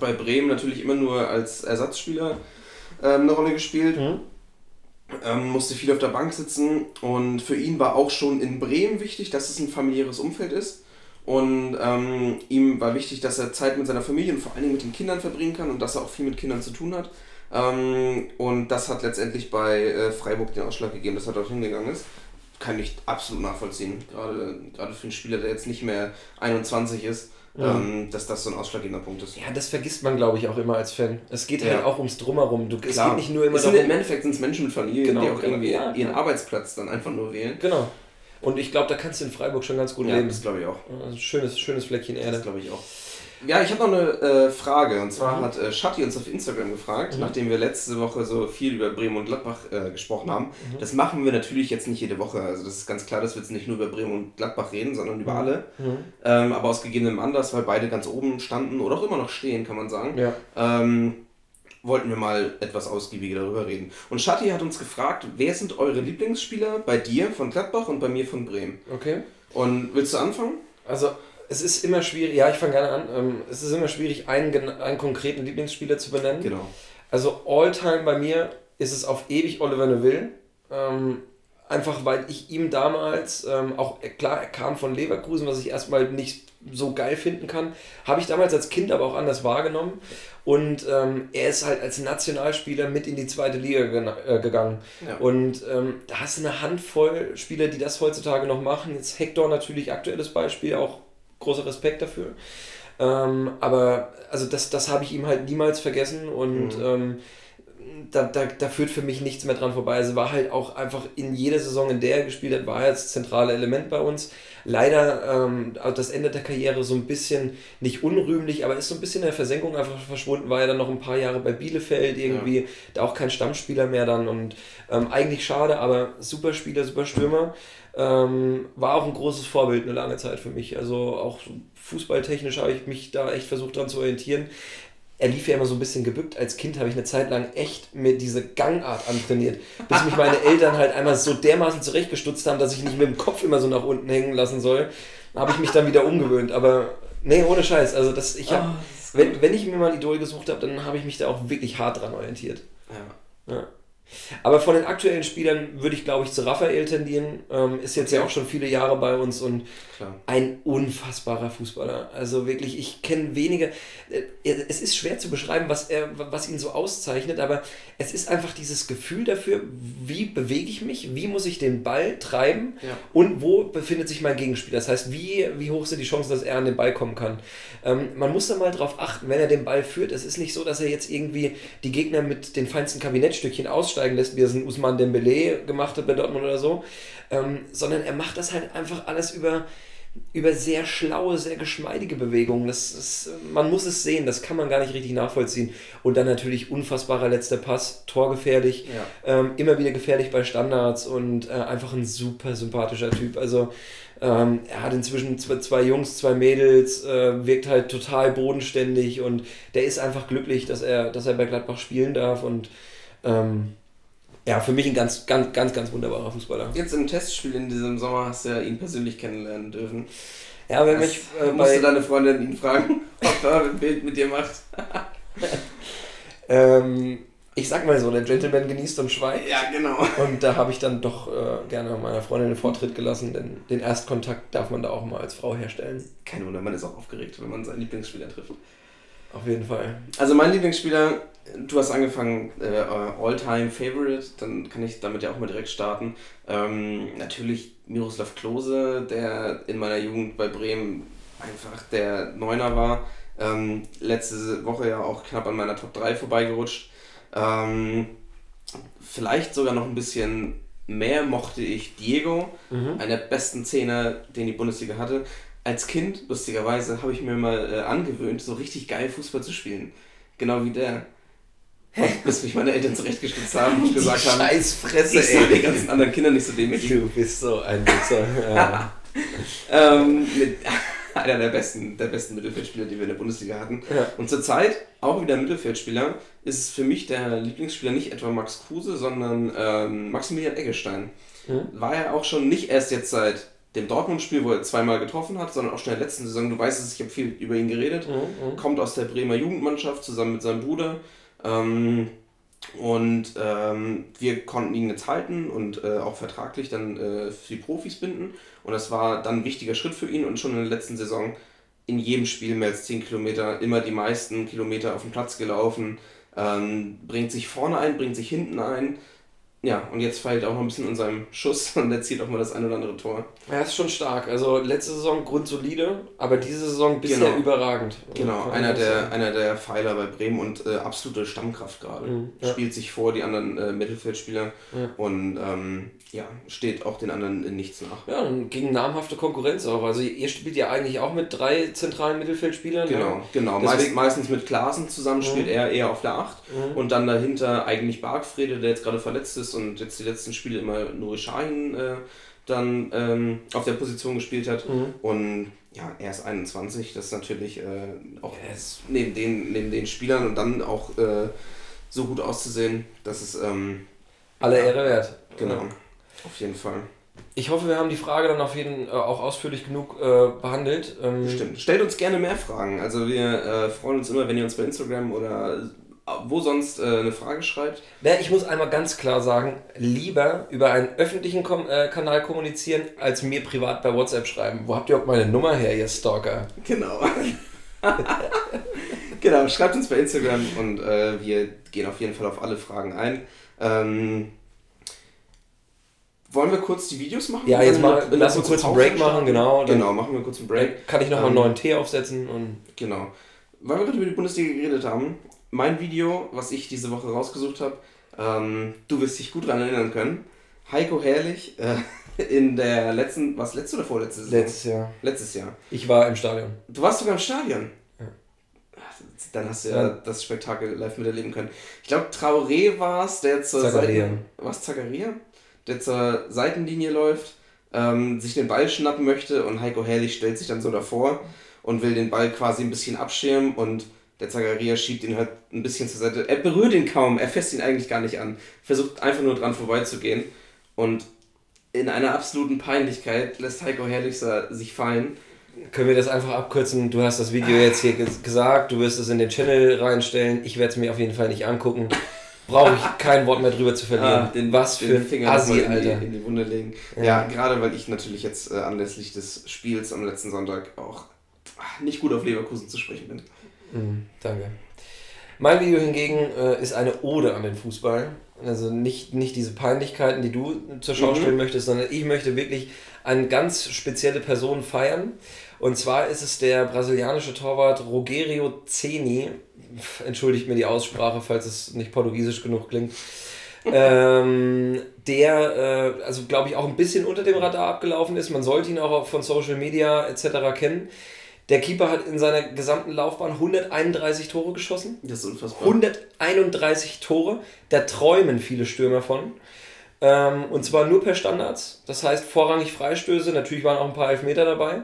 Bei Bremen natürlich immer nur als Ersatzspieler ähm, eine Rolle gespielt. Mhm. Ähm, musste viel auf der Bank sitzen und für ihn war auch schon in Bremen wichtig, dass es ein familiäres Umfeld ist. Und ähm, ihm war wichtig, dass er Zeit mit seiner Familie und vor allen Dingen mit den Kindern verbringen kann und dass er auch viel mit Kindern zu tun hat. Ähm, und das hat letztendlich bei äh, Freiburg den Ausschlag gegeben, dass er dort hingegangen ist. Kann ich absolut nachvollziehen. Gerade, gerade für einen Spieler, der jetzt nicht mehr 21 ist, ähm, dass das so ein ausschlaggebender Punkt ist. Ja, das vergisst man, glaube ich, auch immer als Fan. Es geht halt Ja. auch ums Drumherum. Du, es Klar. geht nicht nur immer es sind, darum. Im Endeffekt sind es Menschen mit Familie, Genau, die auch irgendwie ja, ihren ja. Arbeitsplatz dann einfach nur wählen. Genau. Und ich glaube, da kannst du in Freiburg schon ganz gut Ja, leben. das glaube ich auch. Also schönes, schönes Fleckchen Das Erde. glaube ich auch. Ja, ich habe noch eine äh, Frage. Und zwar Mhm. hat äh, Shatti uns auf Instagram gefragt, Mhm. nachdem wir letzte Woche so viel über Bremen und Gladbach äh, gesprochen haben. Mhm. Das machen wir natürlich jetzt nicht jede Woche. Also das ist ganz klar, dass wir jetzt nicht nur über Bremen und Gladbach reden, sondern über alle. Mhm. Ähm, aber aus gegebenem Anlass, weil beide ganz oben standen oder auch immer noch stehen, kann man sagen. Ja. ähm, wollten wir mal etwas ausgiebiger darüber reden. Und Shatti hat uns gefragt, wer sind eure Lieblingsspieler bei dir von Gladbach und bei mir von Bremen? Okay. Und willst du anfangen? Also, es ist immer schwierig, ja, ich fange gerne an. Ähm, es ist immer schwierig, einen, einen konkreten Lieblingsspieler zu benennen. Genau. Also, All-Time bei mir ist es auf ewig Oliver Neville. Ähm, einfach weil ich ihm damals, ähm, auch äh, klar, er kam von Leverkusen, was ich erstmal nicht so geil finden kann, habe ich damals als Kind aber auch anders wahrgenommen. Und ähm, er ist halt als Nationalspieler mit in die zweite Liga gena- äh, gegangen. Ja. Und ähm, da hast du eine Handvoll Spieler, die das heutzutage noch machen. Jetzt Hector natürlich aktuelles Beispiel, auch großer Respekt dafür. Ähm, aber also das, das habe ich ihm halt niemals vergessen und Mhm. ähm, da, da, da führt für mich nichts mehr dran vorbei. Also war halt auch einfach in jeder Saison, in der er gespielt hat, war er das zentrale Element bei uns. Leider ähm, das Ende der Karriere so ein bisschen, nicht unrühmlich, aber ist so ein bisschen in der Versenkung einfach verschwunden. War er dann noch ein paar Jahre bei Bielefeld irgendwie, da auch kein Stammspieler mehr dann und ähm, eigentlich schade, aber super Spieler, super Stürmer. Ähm, war auch ein großes Vorbild eine lange Zeit für mich. Also auch fußballtechnisch habe ich mich da echt versucht dran zu orientieren. Er lief ja immer so ein bisschen gebückt. Als Kind habe ich eine Zeit lang echt mir diese Gangart antrainiert, bis mich meine Eltern halt einmal so dermaßen zurechtgestutzt haben, dass ich nicht mit dem Kopf immer so nach unten hängen lassen soll. Da habe ich mich dann wieder umgewöhnt. Aber nee, ohne Scheiß. Also das, ich habe, wenn, wenn ich mir mal ein Idol gesucht habe, dann habe ich mich da auch wirklich hart dran orientiert. Ja. Ja. Aber von den aktuellen Spielern würde ich, glaube ich, zu Raphael tendieren. Ähm, ist jetzt ja auch schon viele Jahre bei uns und Klar. ein unfassbarer Fußballer. Also wirklich, ich kenne wenige. äh, Es ist schwer zu beschreiben, was, er, was ihn so auszeichnet, aber es ist einfach dieses Gefühl dafür, wie bewege ich mich, wie muss ich den Ball treiben Ja. und wo befindet sich mein Gegenspieler. Das heißt, wie, wie hoch sind die Chancen, dass er an den Ball kommen kann. Ähm, man muss da mal drauf achten, wenn er den Ball führt. Es ist nicht so, dass er jetzt irgendwie die Gegner mit den feinsten Kabinettstückchen aussteigen lässt, wie es ein Usman Dembele gemacht hat bei Dortmund oder so, ähm, sondern er macht das halt einfach alles über über sehr schlaue, sehr geschmeidige Bewegungen. Das ist, man muss es sehen, das kann man gar nicht richtig nachvollziehen. Und dann natürlich unfassbarer letzter Pass, torgefährlich, Ja. ähm, immer wieder gefährlich bei Standards und äh, einfach ein super sympathischer Typ. Also ähm, er hat inzwischen zwei, zwei Jungs, zwei Mädels, äh, wirkt halt total bodenständig und der ist einfach glücklich, dass er, dass er bei Gladbach spielen darf und ähm, ja, für mich ein ganz, ganz, ganz, ganz wunderbarer Fußballer. Jetzt im Testspiel in diesem Sommer hast du ja ihn persönlich kennenlernen dürfen. Ja, wenn Das mich äh, musste bei, deine Freundin ihn fragen, ob er ein Bild mit dir macht. Ähm, ich sag mal so, der Gentleman genießt und schweigt. Ja, genau. Und da habe ich dann doch äh, gerne meiner Freundin den Vortritt gelassen, denn den Erstkontakt darf man da auch mal als Frau herstellen. Kein Wunder, man ist auch aufgeregt, wenn man seinen Lieblingsspieler trifft. Auf jeden Fall. Also mein Lieblingsspieler, du hast angefangen, äh, All-Time Favorite, dann kann ich damit ja auch mal direkt starten. Ähm, natürlich Miroslav Klose, der in meiner Jugend bei Bremen einfach der Neuner war. Ähm, letzte Woche ja auch knapp an meiner Top 3 vorbeigerutscht. Ähm, vielleicht sogar noch ein bisschen mehr mochte ich Diego, einer der besten Zehner, den die Bundesliga hatte. Als Kind, lustigerweise, habe ich mir mal äh, angewöhnt, so richtig geil Fußball zu spielen. Genau wie der. Bis mich meine Eltern zurechtgestutzt haben und gesagt haben, Scheißfresse, ich soll die ganzen anderen Kinder nicht so demütig. Du bist so ein Wichser. Ja. Ähm, mit, einer der besten, der besten Mittelfeldspieler, die wir in der Bundesliga hatten. Ja. Und zurzeit auch wieder Mittelfeldspieler ist für mich der Lieblingsspieler nicht etwa Max Kruse, sondern ähm, Maximilian Eggestein. Mhm. War er auch schon nicht erst jetzt seit dem Dortmund-Spiel, wo er zweimal getroffen hat, sondern auch schon in der letzten Saison. Du weißt es, ich habe viel über ihn geredet. Mhm. Kommt aus der Bremer Jugendmannschaft zusammen mit seinem Bruder. Ähm, und ähm, wir konnten ihn jetzt halten und äh, auch vertraglich dann äh, für die Profis binden. Und das war dann ein wichtiger Schritt für ihn und schon in der letzten Saison in jedem Spiel mehr als 10 Kilometer, immer die meisten Kilometer auf dem Platz gelaufen, ähm, bringt sich vorne ein, bringt sich hinten ein. Ja, und jetzt feilt auch noch ein bisschen in seinem Schuss und erzielt auch mal das ein oder andere Tor. Er ist schon stark. Also letzte Saison grundsolide, aber diese Saison bisher Genau. überragend. Genau, einer der, einer der Pfeiler bei Bremen und äh, absolute Stammkraft gerade. Mhm, ja. Spielt sich vor die anderen äh, Mittelfeldspieler Ja. und ähm, ja, steht auch den anderen in nichts nach. Ja, und gegen namhafte Konkurrenz auch. Also ihr spielt ja eigentlich auch mit drei zentralen Mittelfeldspielern. Genau, Ja. genau. Meist, meistens mit Klaasen zusammen spielt Mhm. er eher auf der 8 Mhm. und dann dahinter eigentlich Bargfrede, der jetzt gerade verletzt ist und jetzt die letzten Spiele immer Nuri Sahin äh, dann ähm, auf der Position gespielt hat. Mhm. Und ja, er ist 21, das ist natürlich äh, auch ist- neben, den, neben den Spielern und dann auch äh, so gut auszusehen, dass es ähm, Alle. Ehre wert. genau, Ja. Auf jeden Fall. Ich hoffe, wir haben die Frage dann auf jeden äh, auch ausführlich genug äh, behandelt. Ähm, Stimmt. Stellt uns gerne mehr Fragen. Also wir äh, freuen uns immer, wenn ihr uns bei Instagram oder äh, wo sonst äh, eine Frage schreibt. Ja, ich muss einmal ganz klar sagen, lieber über einen öffentlichen Kom äh, Kanal kommunizieren, als mir privat bei WhatsApp schreiben. Wo habt ihr auch meine Nummer her, ihr Stalker? Genau. genau, schreibt uns bei Instagram und äh, wir gehen auf jeden Fall auf alle Fragen ein. Ähm, wollen wir kurz die Videos machen? Ja, jetzt mal, lass uns kurz einen Break machen, starten? genau. Dann Genau, machen wir kurz einen Break. kann ich nochmal Ähm, einen neuen Tee aufsetzen und Genau. Weil wir gerade über die Bundesliga geredet haben, mein Video, was ich diese Woche rausgesucht habe, ähm, du wirst dich gut daran erinnern können. Heiko Herrlich äh, in der letzten, was letzte oder vorletzte Saison? letztes Jahr. Letztes Jahr. Ich war im Stadion. Du warst sogar im Stadion. Ja. Dann hast du ja, Ja. das Spektakel live miterleben können. Ich glaube, Traoré war es, der zur Zakaria. Seiten, was Zakaria? Der zur Seitenlinie läuft, ähm, sich den Ball schnappen möchte und Heiko Herrlich stellt sich dann so davor und will den Ball quasi ein bisschen abschirmen und der Zakaria schiebt ihn halt ein bisschen zur Seite. Er berührt ihn kaum, er fasst ihn eigentlich gar nicht an. Versucht einfach nur dran vorbeizugehen und in einer absoluten Peinlichkeit lässt Heiko Herrlich sich fallen. Können wir das einfach abkürzen? Du hast das Video jetzt hier ges- gesagt, du wirst es in den Channel reinstellen. Ich werde es mir auf jeden Fall nicht angucken. Brauche ich kein Wort mehr drüber zu verlieren. Ah, Was für ein Finger Assi, in, die, in die Wunde legen. Ja. Ja, gerade weil ich natürlich jetzt äh, anlässlich des Spiels am letzten Sonntag auch ah, nicht gut auf Leverkusen zu sprechen bin. Mhm, danke. Mein Video hingegen äh, ist eine Ode an den Fußball. Also nicht, nicht diese Peinlichkeiten, die du zur Schau Mhm. stellen möchtest, sondern ich möchte wirklich eine ganz spezielle Person feiern. Und zwar ist es der brasilianische Torwart Rogerio Ceni. Entschuldigt mir die Aussprache, falls es nicht portugiesisch genug klingt. ähm, der, äh, also glaube ich, auch ein bisschen unter dem Radar abgelaufen ist. Man sollte ihn auch von Social Media etc. kennen. Der Keeper hat in seiner gesamten Laufbahn 131 Tore geschossen. Das ist unfassbar. 131 Tore. Da träumen viele Stürmer von. Ähm, und zwar nur per Standards. Das heißt vorrangig Freistöße. Natürlich waren auch ein paar Elfmeter dabei.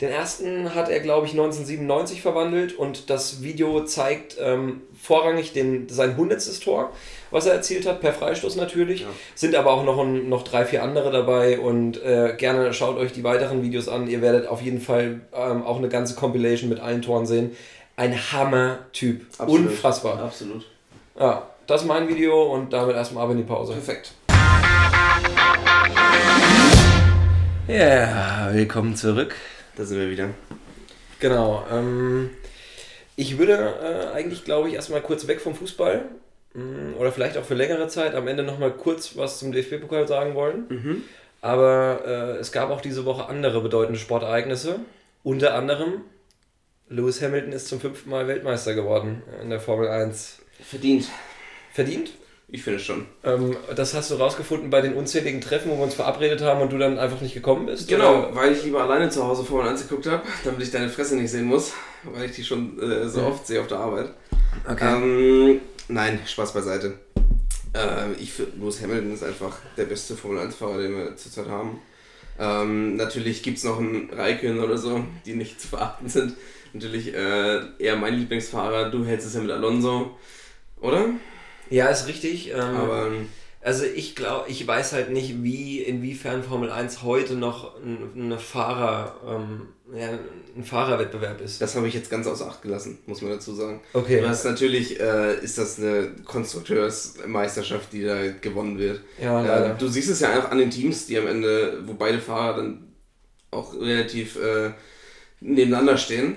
Den ersten hat er, glaube ich, 1997 verwandelt und das Video zeigt ähm, vorrangig den, sein 100. Tor, was er erzielt hat, per Freistoß natürlich. Ja. Sind aber auch noch, ein, noch drei, vier andere dabei und äh, gerne schaut euch die weiteren Videos an. Ihr werdet auf jeden Fall ähm, auch eine ganze Compilation mit allen Toren sehen. Ein Hammer-Typ. Unfassbar. Absolut. Ja, das ist mein Video und damit erstmal ab in die Pause. Perfekt. Ja, willkommen zurück. Da sind wir wieder. Genau. Ähm, ich würde äh, eigentlich, glaube ich, erstmal kurz weg vom Fußball mh, oder vielleicht auch für längere Zeit am Ende nochmal kurz was zum DFB-Pokal sagen wollen. Mhm. Aber äh, es gab auch diese Woche andere bedeutende Sportereignisse. Unter anderem Lewis Hamilton ist zum fünften Mal Weltmeister geworden in der Formel 1. Verdient. Verdient? Ich finde schon. Ähm, das hast du rausgefunden bei den unzähligen Treffen, wo wir uns verabredet haben und du dann einfach nicht gekommen bist? Genau, Oder? weil ich lieber alleine zu Hause Formel 1 geguckt habe, damit ich deine Fresse nicht sehen muss, weil ich die schon äh, so Mhm. oft sehe auf der Arbeit. Okay. Ähm, nein, Spaß beiseite. Ähm, ich finde, Lewis Hamilton ist einfach der beste Formel 1-Fahrer, den wir zurzeit haben. Ähm, natürlich gibt es noch einen Raikön oder so, die nicht zu verachten sind. Natürlich äh, eher mein Lieblingsfahrer. Du hältst es ja mit Alonso, oder? Ja, ist richtig. Ähm, Aber also ich glaube, ich weiß halt nicht, wie, inwiefern Formel 1 heute noch ein, eine Fahrer, ähm, ja, ein Fahrerwettbewerb ist. das habe ich jetzt ganz außer Acht gelassen, muss man dazu sagen. Okay. Das natürlich äh, ist das eine Konstrukteursmeisterschaft, die da gewonnen wird. Ja, leider. äh, du siehst es ja einfach an den Teams, die am Ende, wo beide Fahrer dann auch relativ äh, nebeneinander stehen.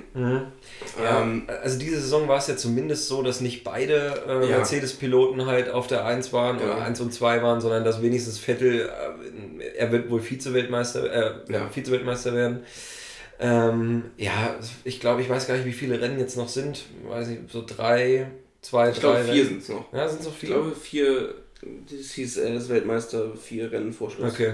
Ja, Ähm, also diese Saison war es ja zumindest so, dass nicht beide äh, Ja. Mercedes-Piloten halt auf der 1 waren Genau. oder 1 und 2 waren, sondern dass wenigstens Vettel, äh, er wird wohl Vize-Weltmeister, äh, Ja. Vize-Weltmeister werden. Ähm, ja, ich glaube, ich weiß gar nicht, wie viele Rennen jetzt noch sind. Weiß nicht, so drei, zwei, ich drei. glaube, vier sind es noch. Ja, sind es noch Ich vier? glaube, vier, das hieß, er ist Weltmeister, vier Rennen vor Schluss. Okay.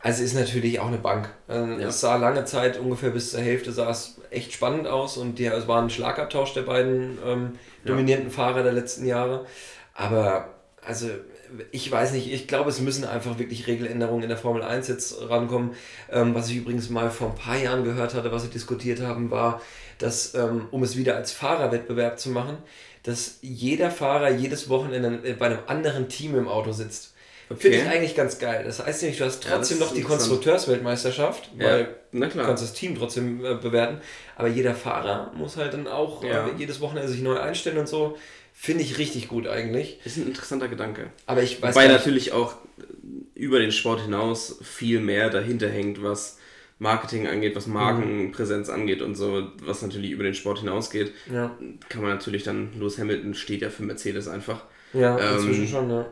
Also ist natürlich auch eine Bank. Ähm. Es sah lange Zeit, ungefähr bis zur Hälfte, sah es echt spannend aus und die, es war ein Schlagabtausch der beiden ähm, Ja. dominierenden Fahrer der letzten Jahre. Aber also ich weiß nicht, ich glaube, es müssen einfach wirklich Regeländerungen in der Formel 1 jetzt rankommen. Ähm, was ich übrigens mal vor ein paar Jahren gehört hatte, was sie diskutiert haben, war, dass, ähm, um es wieder als Fahrerwettbewerb zu machen, dass jeder Fahrer jedes Wochenende bei einem anderen Team im Auto sitzt. Finde ich eigentlich ganz geil. Das heißt nämlich, du hast Ja, trotzdem ist noch die. Konstrukteursweltmeisterschaft, Ja, weil na du kannst das Team trotzdem äh, bewerten, aber jeder Fahrer muss halt dann auch Ja. äh, jedes Wochenende sich neu einstellen und so. Finde ich richtig gut eigentlich. Ist ein interessanter Gedanke. Aber ich weiß Wobei natürlich auch über den Sport hinaus viel mehr dahinter hängt, was Marketing angeht, was Markenpräsenz angeht und so, was natürlich über den Sport hinausgeht, ja, kann man natürlich dann, Lewis Hamilton steht ja für Mercedes einfach. ja Ähm, inzwischen schon, ja.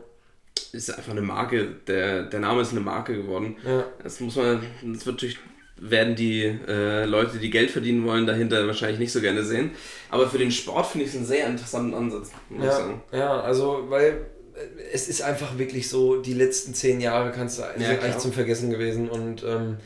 Ist einfach eine Marke, der, der Name ist eine Marke geworden. ja. Das muss man, das wird natürlich, werden die äh, Leute, die Geld verdienen wollen, dahinter wahrscheinlich nicht so gerne sehen. Aber für den Sport finde ich es einen sehr interessanten Ansatz, muss ich Ja, sagen. ja, also, weil äh, es ist einfach wirklich so, die letzten zehn Jahre kannst du klar. eigentlich zum Vergessen gewesen und ähm,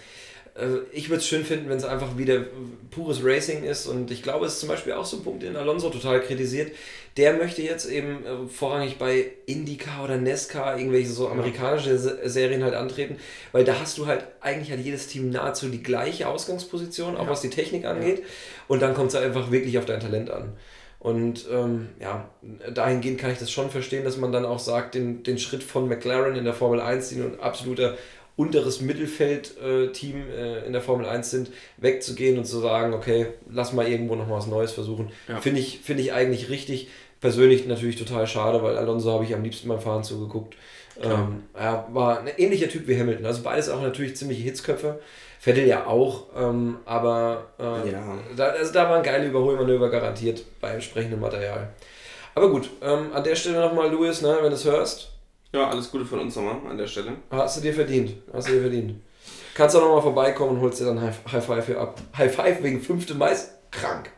äh, ich würde es schön finden, wenn es einfach wieder pures Racing ist und ich glaube, es ist zum Beispiel auch so ein Punkt, den Alonso total kritisiert. Der möchte jetzt eben äh, vorrangig bei IndyCar oder NASCAR irgendwelche so amerikanische Se- Serien halt antreten, weil da hast du halt, eigentlich hat jedes Team nahezu die gleiche Ausgangsposition, auch was die Technik angeht und dann kommt es einfach wirklich auf dein Talent an. Und ähm, ja, dahingehend kann ich das schon verstehen, dass man dann auch sagt, den, den Schritt von McLaren in der Formel 1, die nun ein absoluter unteres Mittelfeld-Team äh, in der Formel 1 sind, wegzugehen und zu sagen, okay, lass mal irgendwo noch mal was Neues versuchen. Ja. Finde ich, finde ich eigentlich richtig. Persönlich natürlich total schade, weil Alonso habe ich am liebsten beim Fahren zugeguckt. Ähm, er war ein ähnlicher Typ wie Hamilton. Also beides auch natürlich ziemliche Hitzköpfe. Vettel ja auch, ähm, aber äh, Ja. da, also da waren geile Überholmanöver garantiert bei entsprechendem Material. Aber gut, ähm, an der Stelle nochmal, Louis, ne, wenn du es hörst, Ja, alles Gute von uns nochmal an der Stelle. hast du dir verdient. Hast du dir verdient. Kannst auch nochmal vorbeikommen und holst dir dann High, High Five hier ab. High Five wegen fünfte Mais? Krank.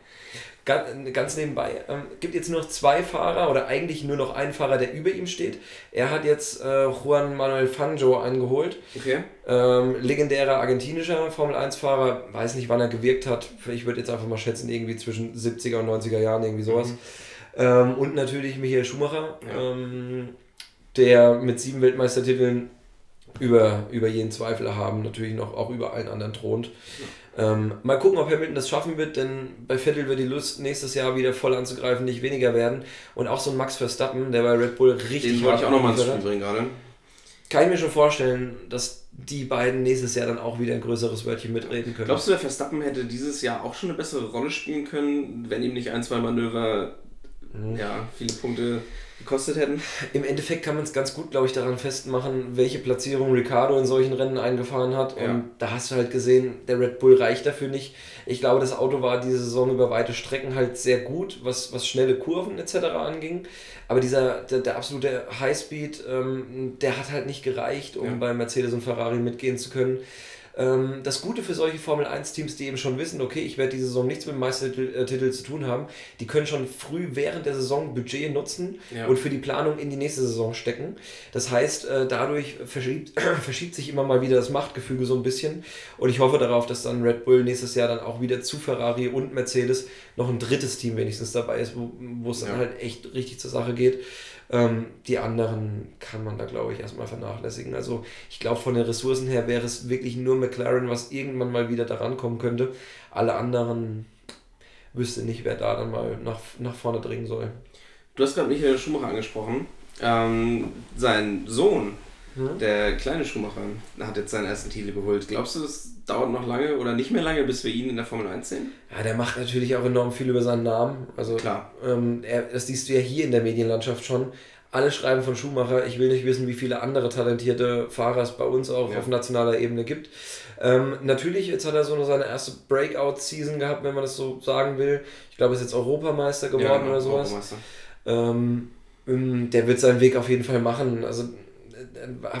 Ganz, nebenbei. Ähm, gibt jetzt nur noch zwei Fahrer oder eigentlich nur noch einen Fahrer, der über ihm steht. Er hat jetzt äh, Juan Manuel Fangio eingeholt. Okay. Ähm, legendärer argentinischer Formel 1-Fahrer, weiß nicht, wann er gewirkt hat. Ich würde jetzt einfach mal schätzen, irgendwie zwischen 70er und 90er Jahren, irgendwie sowas. Ähm, und natürlich Michael Schumacher, Ja. ähm, der mit sieben Weltmeistertiteln über, über jeden Zweifel erhaben, natürlich noch auch über allen anderen thront. Ähm, mal gucken, ob Hamilton das schaffen wird, denn bei Vettel wird die Lust, nächstes Jahr wieder voll anzugreifen, nicht weniger werden. Und auch so ein Max Verstappen, der bei Red Bull richtig Den wollte ich auch nochmal ins Spiel bringen gerade. Kann ich mir schon vorstellen, dass die beiden nächstes Jahr dann auch wieder ein größeres Wörtchen mitreden können. Glaubst du, der Verstappen hätte dieses Jahr auch schon eine bessere Rolle spielen können, wenn ihm nicht ein, zwei Manöver Mhm. ja, viele Punkte gekostet hätten? Im Endeffekt kann man es ganz gut, glaube ich, daran festmachen, welche Platzierung Ricardo in solchen Rennen eingefahren hat. Ja. Und da hast du halt gesehen, der Red Bull reicht dafür nicht. Ich glaube, das Auto war diese Saison über weite Strecken halt sehr gut, was, was schnelle Kurven etc. anging. Aber dieser, der, der absolute Highspeed, ähm, der hat halt nicht gereicht, um Ja. bei Mercedes und Ferrari mitgehen zu können. Ähm, das Gute für solche Formel 1-Teams, die eben schon wissen, okay, ich werde diese Saison nichts mit dem Meistertitel äh, zu tun haben, die können schon früh während der Saison Budget nutzen Ja. und für die Planung in die nächste Saison stecken. Das heißt, äh, dadurch verschiebt, verschiebt sich immer mal wieder das Machtgefüge so ein bisschen. Und ich hoffe darauf, dass dann Red Bull nächstes Jahr dann auch wieder zu Ferrari und Mercedes noch ein drittes Team wenigstens dabei ist, wo, wo es dann Ja. halt echt richtig zur Sache geht. Ähm, die anderen kann man da, glaube ich, erstmal vernachlässigen. Also ich glaube, von den Ressourcen her wäre es wirklich nur McLaren, was irgendwann mal wieder daran kommen könnte. Alle anderen wüsste nicht, wer da dann mal nach, nach vorne dringen soll. Du hast gerade Michael Schumacher angesprochen. Ähm, sein Sohn, Hm? der kleine Schumacher, hat jetzt seinen ersten Titel geholt. Glaubst du, das dauert noch lange oder nicht mehr lange, bis wir ihn in der Formel 1 sehen? Ja, der macht natürlich auch enorm viel über seinen Namen. Also Klar. Ähm, er, das siehst du ja hier in der Medienlandschaft schon. Alle schreiben von Schumacher. Ich will nicht wissen, wie viele andere talentierte Fahrer es bei uns auch Ja. auf nationaler Ebene gibt. Ähm, natürlich, jetzt hat er so seine erste Breakout-Season gehabt, wenn man das so sagen will. Ich glaube, er ist jetzt Europameister geworden genau, oder sowas. Europameister. Ähm, ähm, der wird seinen Weg auf jeden Fall machen. Also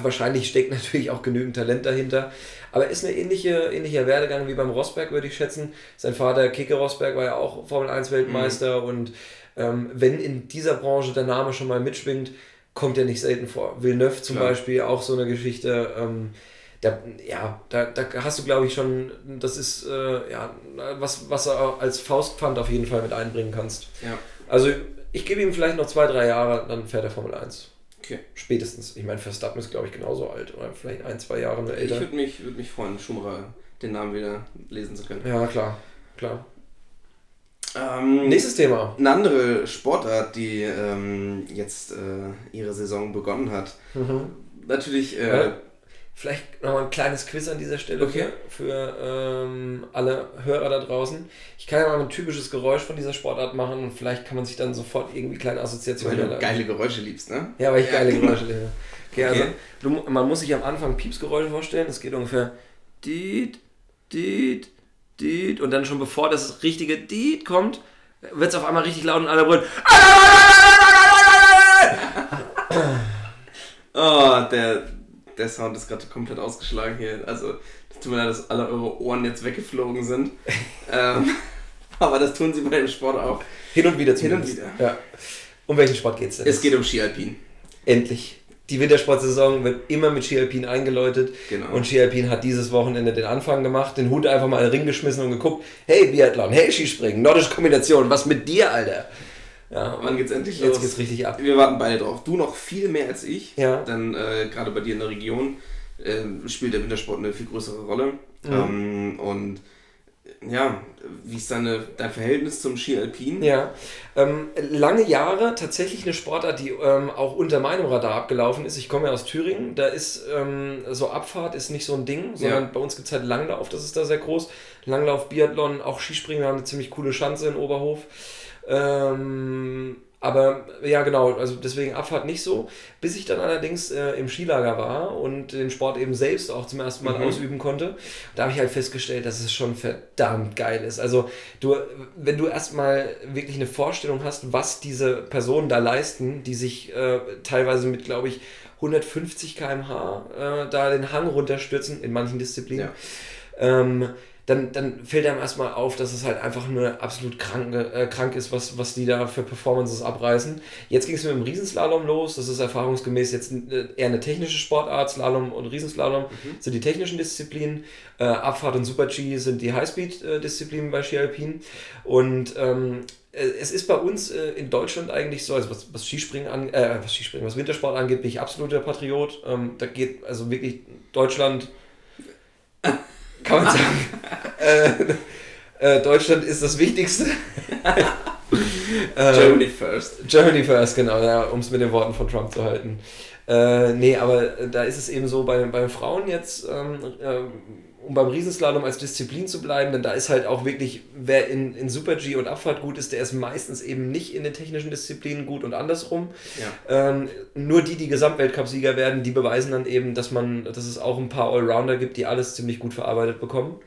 wahrscheinlich steckt natürlich auch genügend Talent dahinter. Aber ist eine ähnliche, ähnlicher Werdegang wie beim Rosberg, würde ich schätzen. Sein Vater Kike Rosberg war ja auch Formel 1 Weltmeister und ähm, wenn in dieser Branche der Name schon mal mitschwingt, kommt er nicht selten vor. Villeneuve zum Klar. Beispiel, auch so eine Geschichte. Ähm, da, ja, da, da hast du, glaube ich, schon, das ist äh, ja, was, was auch als Faustpfand auf jeden Fall mit einbringen kannst. Ja, Also ich gebe ihm vielleicht noch zwei, drei Jahre, dann fährt er Formel 1. okay. Spätestens. Ich meine, Verstappen ist, glaube ich, genauso alt oder vielleicht ein, zwei Jahre nur Ich älter. würde mich, würd mich freuen, Schumacher den Namen wieder lesen zu können. Ja, klar. klar. Ähm, Nächstes Thema. Eine andere Sportart, die ähm, jetzt äh, ihre Saison begonnen hat. Natürlich, äh, Ja. Vielleicht nochmal ein kleines Quiz an dieser Stelle Okay. für, für ähm, alle Hörer da draußen. Ich kann ja mal ein typisches Geräusch von dieser Sportart machen und vielleicht kann man sich dann sofort irgendwie kleine weil Assoziationen du herleiten. geile Geräusche liebst, ne? Ja, weil ich Ja, geile. Geräusche liebe. Okay, Okay. also du, man muss sich am Anfang Piepsgeräusche vorstellen. Es geht ungefähr Diet, Diet, Diet und dann schon bevor das richtige Diet kommt, wird es auf einmal richtig laut und alle brüllen. Oh, der, der Sound ist gerade komplett ausgeschlagen hier. Also, es tut mir leid, dass alle eure Ohren jetzt weggeflogen sind. ähm, aber das tun sie bei dem Sport auch. Hin und wieder Hin und zumindest. wieder. Ja. Um welchen Sport geht es denn? Es geht um Ski Alpin. Endlich. Die Wintersportsaison wird immer mit Ski Alpin eingeläutet. Genau. Und Ski Alpin hat dieses Wochenende den Anfang gemacht, den Hut einfach mal in den Ring geschmissen und geguckt, hey Biathlon, hey Skispringen, nordische Kombination, was mit dir, Alter? Ja, Wann geht's endlich los? jetzt geht's richtig ab. Wir warten beide drauf. Du noch viel mehr als ich. Ja. Denn äh, gerade bei dir in der Region äh, spielt der Wintersport eine viel größere Rolle. Mhm. Ähm, und ja, wie ist deine, dein Verhältnis zum Ski Alpin? Ja, ähm, lange Jahre tatsächlich eine Sportart, die ähm, auch unter meinem Radar abgelaufen ist. Ich komme ja aus Thüringen, da ist ähm, so Abfahrt ist nicht so ein Ding, sondern Ja. bei uns gibt es halt Langlauf, das ist da sehr groß. Langlauf, Biathlon, auch Skispringen, wir haben eine ziemlich coole Schanze in Oberhof. Ähm, aber ja, genau, also deswegen Abfahrt nicht so. Bis ich dann allerdings äh, im Skilager war und den Sport eben selbst auch zum ersten Mal Mhm. ausüben konnte, da habe ich halt festgestellt, dass es schon verdammt geil ist. Also du, wenn du erstmal wirklich eine Vorstellung hast, was diese Personen da leisten, die sich äh, teilweise mit, glaube ich, 150 km/h äh, da den Hang runterstürzen, in manchen Disziplinen, ähm, dann, dann fällt einem erstmal auf, dass es halt einfach nur absolut krank, äh, krank ist, was, was die da für Performances abreißen. Jetzt ging es mit dem Riesenslalom los. Das ist erfahrungsgemäß jetzt äh, eher eine technische Sportart. Slalom und Riesenslalom sind die technischen Disziplinen. Äh, Abfahrt und Super-G sind die Highspeed-Disziplinen bei Ski Alpin. Und ähm, äh, es ist bei uns äh, in Deutschland eigentlich so, also was, was Skispringen an, äh, was Skispringen, was Wintersport angeht, bin ich absoluter Patriot. Ähm, da geht also wirklich Deutschland, kann man sagen, äh, äh, Deutschland ist das Wichtigste. Ähm, Germany first. Germany first, genau, ja, um es mit den Worten von Trump zu halten. Äh, nee, aber äh, da ist es eben so bei, bei Frauen jetzt, ähm, äh, um beim Riesenslalom als Disziplin zu bleiben, denn da ist halt auch wirklich, wer in, in Super-G und Abfahrt gut ist, der ist meistens eben nicht in den technischen Disziplinen gut und andersrum. Ja. Ähm, nur die, die Gesamtweltcup-Sieger werden, die beweisen dann eben, dass man, dass es auch ein paar Allrounder gibt, die alles ziemlich gut verarbeitet bekommen.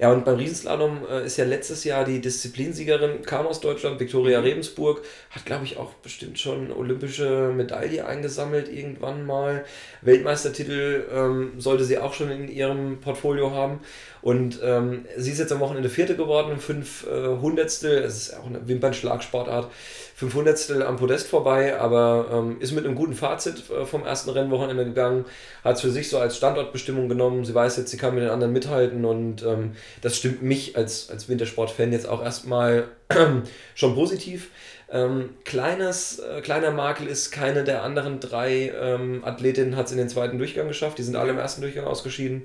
Ja, und beim Riesenslalom äh, ist ja letztes Jahr die Disziplinsiegerin, kam aus Deutschland, Viktoria Rebensburg, hat, glaube ich, auch bestimmt schon olympische Medaille eingesammelt irgendwann mal. Weltmeistertitel ähm, sollte sie auch schon in ihrem Portfolio haben. Und ähm, sie ist jetzt am Wochenende Vierte geworden, fünf äh, Hundertstel, es ist auch eine Wimpernschlagsportart, fünf Hundertstel am Podest vorbei, aber ähm, ist mit einem guten Fazit äh, vom ersten Rennwochenende gegangen, hat es für sich so als Standortbestimmung genommen. Sie weiß jetzt, sie kann mit den anderen mithalten und ähm, das stimmt mich als, als Wintersport-Fan jetzt auch erstmal schon positiv. Ähm, kleines, äh, kleiner Makel ist, keine der anderen drei ähm, Athletinnen hat es in den zweiten Durchgang geschafft. Die sind alle im ersten Durchgang ausgeschieden.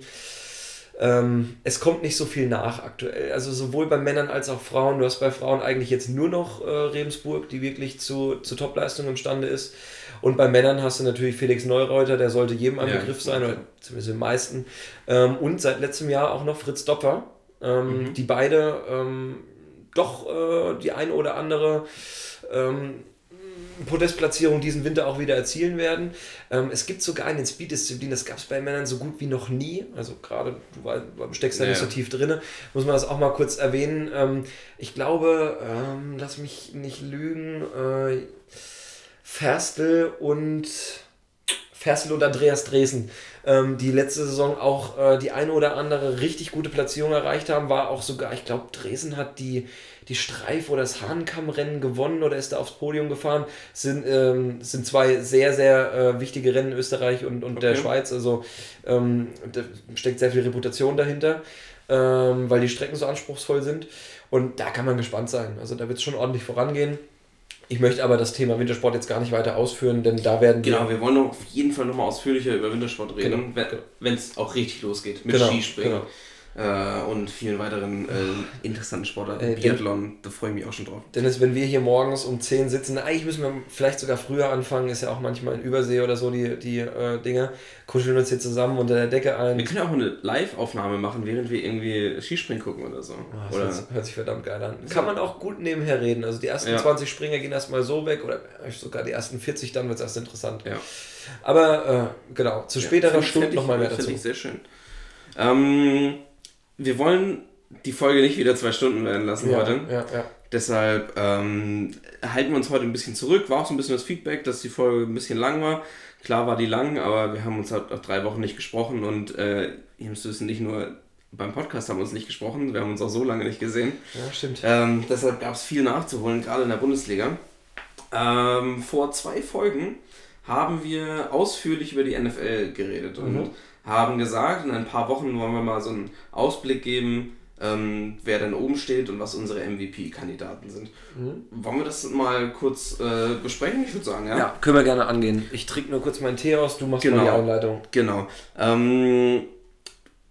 Ähm, es kommt nicht so viel nach aktuell. Also sowohl bei Männern als auch Frauen. Du hast bei Frauen eigentlich jetzt nur noch äh, Rebensburg, die wirklich zu, zu Topleistung imstande ist. Und bei Männern hast du natürlich Felix Neureuter, der sollte jedem ein Ja. Begriff sein, oder zumindest den meisten. Ähm, und seit letztem Jahr auch noch Fritz Dopper, ähm, die beide ähm, doch äh, die eine oder andere ähm, Podestplatzierung diesen Winter auch wieder erzielen werden. Ähm, es gibt sogar in den Speed-Disziplinen, das gab es bei Männern so gut wie noch nie. Also gerade, du steckst da Ja, nicht so tief drin, muss man das auch mal kurz erwähnen. Ähm, ich glaube, ähm, lass mich nicht lügen, äh, Ferstel und Ferstel und Andreas Dresen, ähm, die letzte Saison auch äh, die eine oder andere richtig gute Platzierung erreicht haben, war auch sogar, ich glaube, Dresen hat die, die Streif- oder das Hahnkammrennen gewonnen oder ist da aufs Podium gefahren. Sind, ähm, sind zwei sehr, sehr äh, wichtige Rennen in Österreich und, und der Okay. Schweiz, also ähm, da steckt sehr viel Reputation dahinter, ähm, weil die Strecken so anspruchsvoll sind. Und da kann man gespannt sein. Also da wird es schon ordentlich vorangehen. Ich möchte aber das Thema Wintersport jetzt gar nicht weiter ausführen, denn da werden wir. Genau, wir wollen auf jeden Fall nochmal ausführlicher über Wintersport reden, Genau. wenn es auch richtig losgeht. Mit Genau, Skispringen äh, und vielen weiteren äh, interessanten Sportarten. Äh, Biathlon, da freue ich mich auch schon drauf. Dennis, wenn wir hier morgens um 10 sitzen, eigentlich müssen wir vielleicht sogar früher anfangen, ist ja auch manchmal in Übersee oder so die, die äh, Dinge, kuscheln uns hier zusammen unter der Decke ein. Wir können ja auch eine Live-Aufnahme machen, während wir irgendwie Skispringen gucken oder so. Das oder hört, sich- hört sich verdammt geil an. Kann man auch gut nebenher reden. Also die ersten Ja. 20 Springer gehen erstmal so weg oder sogar die ersten 40, dann wird es erst interessant. Ja. Aber äh, genau, zu späterer Fänd- Stunde nochmal mehr dazu. Finde ich sehr schön. Ähm, wir wollen die Folge nicht wieder zwei Stunden werden lassen Ja, heute. ja, ja. Deshalb ähm, halten wir uns heute ein bisschen zurück. War auch so ein bisschen das Feedback, dass die Folge ein bisschen lang war. Klar war die lang, aber wir haben uns halt auch drei Wochen nicht gesprochen und äh, ihr müsst wissen, nicht nur beim Podcast haben wir uns nicht gesprochen, wir haben uns auch so lange nicht gesehen. ja, stimmt. Ähm, deshalb gab es viel nachzuholen, gerade in der Bundesliga. Ähm, vor zwei Folgen haben wir ausführlich über die NFL geredet und Mhm. Haben gesagt, in ein paar Wochen wollen wir mal so einen Ausblick geben, ähm, wer denn oben steht und was unsere MVP-Kandidaten sind. Wollen wir das mal kurz äh, besprechen? Ich würde sagen, ja. Ja, können wir gerne angehen. Ich trinke nur kurz meinen Tee aus, du machst Genau. mal die Einleitung. Genau. Ähm,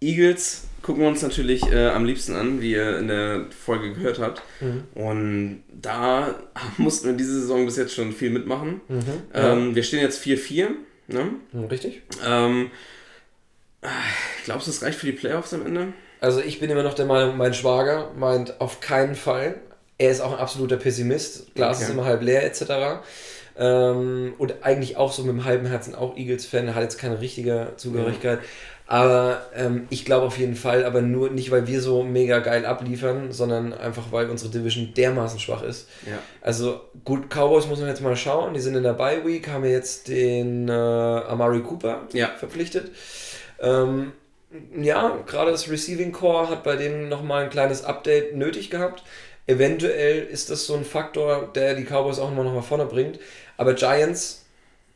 Eagles gucken wir uns natürlich äh, am liebsten an, wie ihr in der Folge gehört habt. Und da mussten wir diese Saison bis jetzt schon viel mitmachen. Ähm, wir stehen jetzt 4-4. Ne? Hm, Richtig? Ähm, äh, glaubst du, das reicht für die Playoffs am Ende? Also ich bin immer noch der Meinung, mein Schwager meint auf keinen Fall. Er ist auch ein absoluter Pessimist. Glas Okay. ist immer halb leer etc. Ähm, und eigentlich auch so mit dem halben Herzen auch Eagles-Fan. Er hat jetzt keine richtige Zugehörigkeit. Aber ähm, ich glaube auf jeden Fall, aber nur nicht, weil wir so mega geil abliefern, sondern einfach, weil unsere Division dermaßen schwach ist. Ja. Also gut, Cowboys muss man jetzt mal schauen. Die sind in der Bye Week, haben wir jetzt den äh, Amari Cooper Ja. verpflichtet. Ähm, ja, gerade das Receiving Core hat bei denen nochmal ein kleines Update nötig gehabt. Eventuell ist das so ein Faktor, der die Cowboys auch immer noch mal vorne bringt. Aber Giants,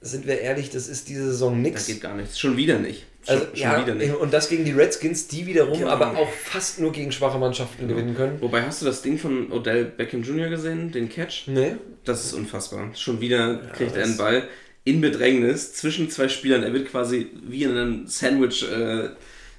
sind wir ehrlich, das ist diese Saison Das nix. geht gar nicht. Schon wieder nicht. Schon, Also, schon ja, wieder nicht. und das gegen die Redskins, die wiederum Genau. aber auch fast nur gegen schwache Mannschaften gewinnen können. Wobei, hast du das Ding von Odell Beckham Jr. gesehen, den Catch? Nee? Das ist unfassbar. Schon wieder kriegt er das- einen Ball in Bedrängnis zwischen zwei Spielern. Er wird quasi wie in einem Sandwich äh,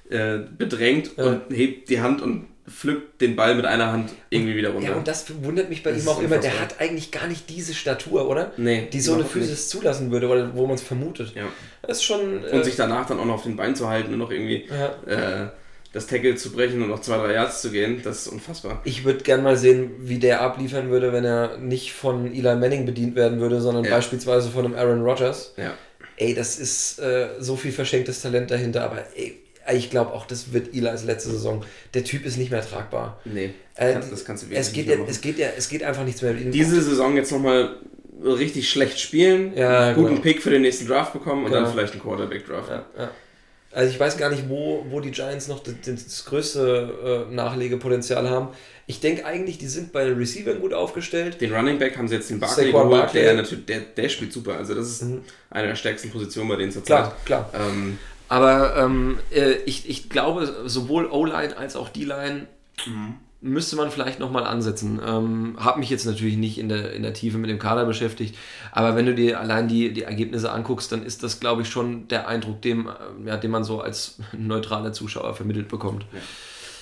äh, bedrängt Ja. und hebt die Hand und pflückt den Ball mit einer Hand irgendwie wieder runter. Ja, und das wundert mich bei Das ihm auch immer. Der hat eigentlich gar nicht diese Statur, oder? Nee, Die so eine. Physis zulassen würde, oder wo man es vermutet. ja. Das ist schon. Und äh, sich danach dann auch noch auf den Bein zu halten und noch irgendwie ja. Das Tackle zu brechen und noch zwei, drei Yards zu gehen, das ist unfassbar. Ich würde gern mal sehen, wie der abliefern würde, wenn er nicht von Eli Manning bedient werden würde, sondern Ja. beispielsweise von einem Aaron Rodgers. Ja. Ey, das ist äh, so viel verschenktes Talent dahinter, aber ey, ich glaube auch, das wird Eli's letzte Saison. Der Typ ist nicht mehr tragbar. Nee, Äh, das kannst du wirklich es geht, nicht mehr ja, es, geht ja, es geht einfach nichts mehr mit ihm. Diese Saison jetzt nochmal richtig schlecht spielen, Ja, guten genau. Pick für den nächsten Draft bekommen und Genau. dann vielleicht einen Quarterback-Draft. Ja, ja. Also ich weiß gar nicht, wo, wo die Giants noch das, das größte äh, Nachlegepotenzial haben. Ich denke eigentlich, die sind bei den Receivern gut aufgestellt. Den Running Back haben sie jetzt den Barkley geholt, Barkley. der natürlich, der, der spielt super. Also das ist eine der stärksten Positionen bei denen zurzeit. Klar, klar. Ähm, Aber ähm, äh, ich, ich glaube, sowohl O-Line als auch D-Line müsste man vielleicht nochmal ansetzen. Ähm, hab mich jetzt natürlich nicht in der, in der Tiefe mit dem Kader beschäftigt, aber wenn du dir allein die, die Ergebnisse anguckst, dann ist das, glaube ich, schon der Eindruck, dem, äh, ja, den man so als neutraler Zuschauer vermittelt bekommt.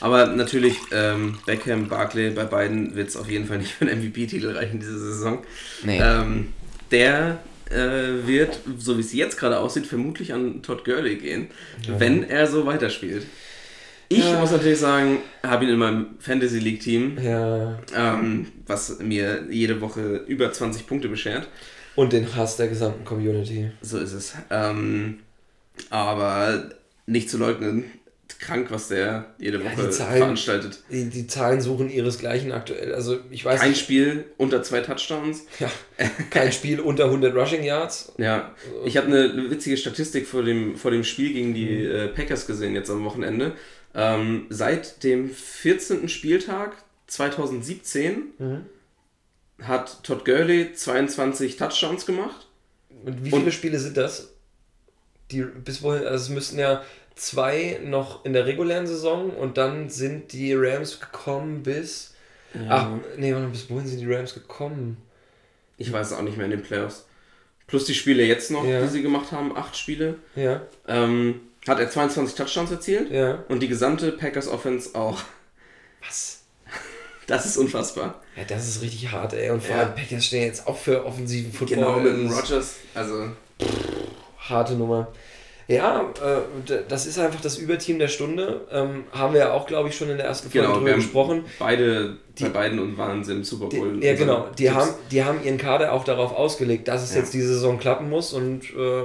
Aber natürlich, ähm, Beckham, Barkley, bei beiden wird es auf jeden Fall nicht für einen MVP-Titel reichen diese Saison. Nee. Ähm, der äh, wird, so wie es jetzt gerade aussieht, vermutlich an Todd Gurley gehen, wenn er so weiterspielt. Ich Ja. muss natürlich sagen, habe ihn in meinem Fantasy League Team, Ja. ähm, was mir jede Woche über 20 Punkte beschert. Und den Hass der gesamten Community. So ist es. Ähm, aber nicht zu leugnen, krank, was der jede Ja, Woche die Zahlen- veranstaltet. Die, die Zahlen suchen ihresgleichen aktuell. Also ich weiß Ein nicht, Spiel unter zwei Touchdowns. ja, kein Spiel unter 100 Rushing Yards. Ja, ich habe eine witzige Statistik vor dem, vor dem Spiel gegen die Mhm. äh, Packers gesehen, jetzt am Wochenende. Ähm, seit dem 14. Spieltag 2017 Mhm. hat Todd Gurley 22 Touchdowns gemacht. Und wie Und- viele Spiele sind das? Die bis wohin, also es müssten ja zwei noch in der regulären Saison und dann sind die Rams gekommen bis. Ach, nee, warte mal, bis wohin sind die Rams gekommen? Ich weiß es auch nicht mehr in den Playoffs. Plus die Spiele jetzt noch, Ja. die sie gemacht haben, acht Spiele. Ja, Ähm, hat er 22 Touchdowns erzielt ja. und die gesamte Packers Offense auch. Was? Das ist unfassbar. Ja, das ist richtig hart, ey. Und vor Ja. allem Packers stehen jetzt auch für offensiven Football. Genau mit dem Rogers. Also Harte Nummer. Ja, äh, das ist einfach das Überteam der Stunde. Ähm, haben wir ja auch, glaube ich, schon in der ersten Folge genau, drüber gesprochen. beide Die- bei beiden und waren sie im Super Die, Bowl. ja, Unsere genau. Die Tipps. haben, die haben ihren Kader auch darauf ausgelegt, dass es Ja. jetzt diese Saison klappen muss und äh,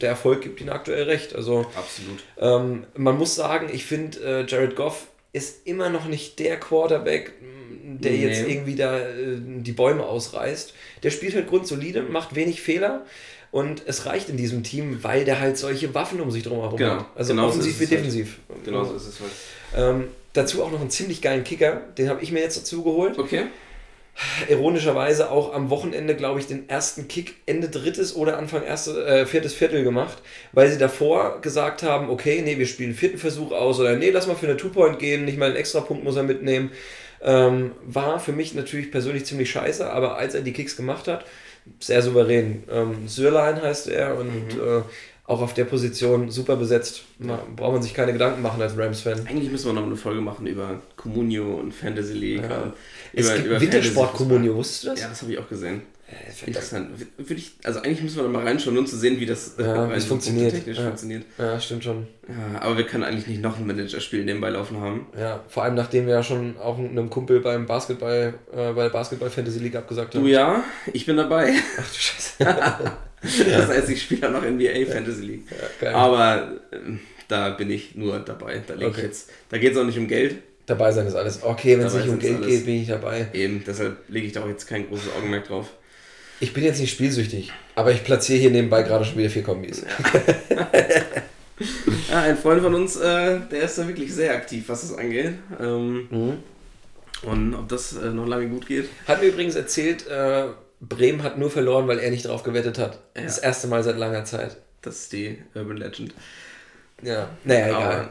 der Erfolg gibt ihnen aktuell recht. Also Absolut. ähm, man muss sagen, ich finde, äh, Jared Goff ist immer noch nicht der Quarterback, mh, der Nee. jetzt irgendwie da äh, die Bäume ausreißt. Der spielt halt grundsolide, macht wenig Fehler. Und es reicht in diesem Team, weil der halt solche Waffen um sich drum herum Genau. hat. Also Genau so offensiv wie halt. defensiv. Genau so ist es halt. Ähm, dazu auch noch einen ziemlich geilen Kicker, den habe ich mir jetzt dazu geholt Okay. ironischerweise auch am Wochenende, glaube ich, den ersten Kick Ende drittes oder Anfang erste, äh, viertes Viertel gemacht, weil sie davor gesagt haben, okay, nee, wir spielen vierten Versuch aus oder nee, lass mal für eine Two-Point gehen, nicht mal einen Extrapunkt muss er mitnehmen. Ähm, war für mich natürlich persönlich ziemlich scheiße, aber als er die Kicks gemacht hat, sehr souverän. Ähm, Sörlein heißt er und äh, auch auf der Position super besetzt. Ma- Braucht man sich keine Gedanken machen als Rams-Fan. Eigentlich müssen wir noch eine Folge machen über Comunio und Fantasy League. Ja. und Es über- gibt über Wintersport-Kommunio, wusstest du das? Ja, das habe ich auch gesehen. Äh. Interessant. Würde ich, also eigentlich müssen wir da mal reinschauen, um zu sehen, wie das Ja, äh, es so funktioniert. technisch Ja. funktioniert. Ja, stimmt schon. Ja, aber wir können eigentlich nicht noch ein Managerspiel nebenbei laufen haben. Ja, vor allem nachdem wir ja schon auch einem Kumpel beim Basketball, äh, bei der Basketball Fantasy League abgesagt haben. Du ja, ich bin dabei. Ach du Scheiße. Das heißt, ich spiele noch NBA Fantasy League. geil. Aber ähm, da bin ich nur dabei. Da, ich Okay. jetzt, da geht es auch nicht um Geld. Dabei sein ist alles. Okay, wenn es nicht um Geld alles. geht, bin ich dabei. Eben, deshalb lege ich da auch jetzt kein großes Augenmerk drauf. Ich bin jetzt nicht spielsüchtig, aber ich platziere hier nebenbei gerade schon wieder vier Kombis. Ja, ein Freund von uns, äh, der ist da wirklich sehr aktiv, was das angeht. Ähm, Mhm. Und ob das äh, noch lange gut geht. Hat mir übrigens erzählt, äh, Bremen hat nur verloren, weil er nicht drauf gewettet hat. Ja. Das erste Mal seit langer Zeit. Das ist die Urban Legend. Ja, naja, egal.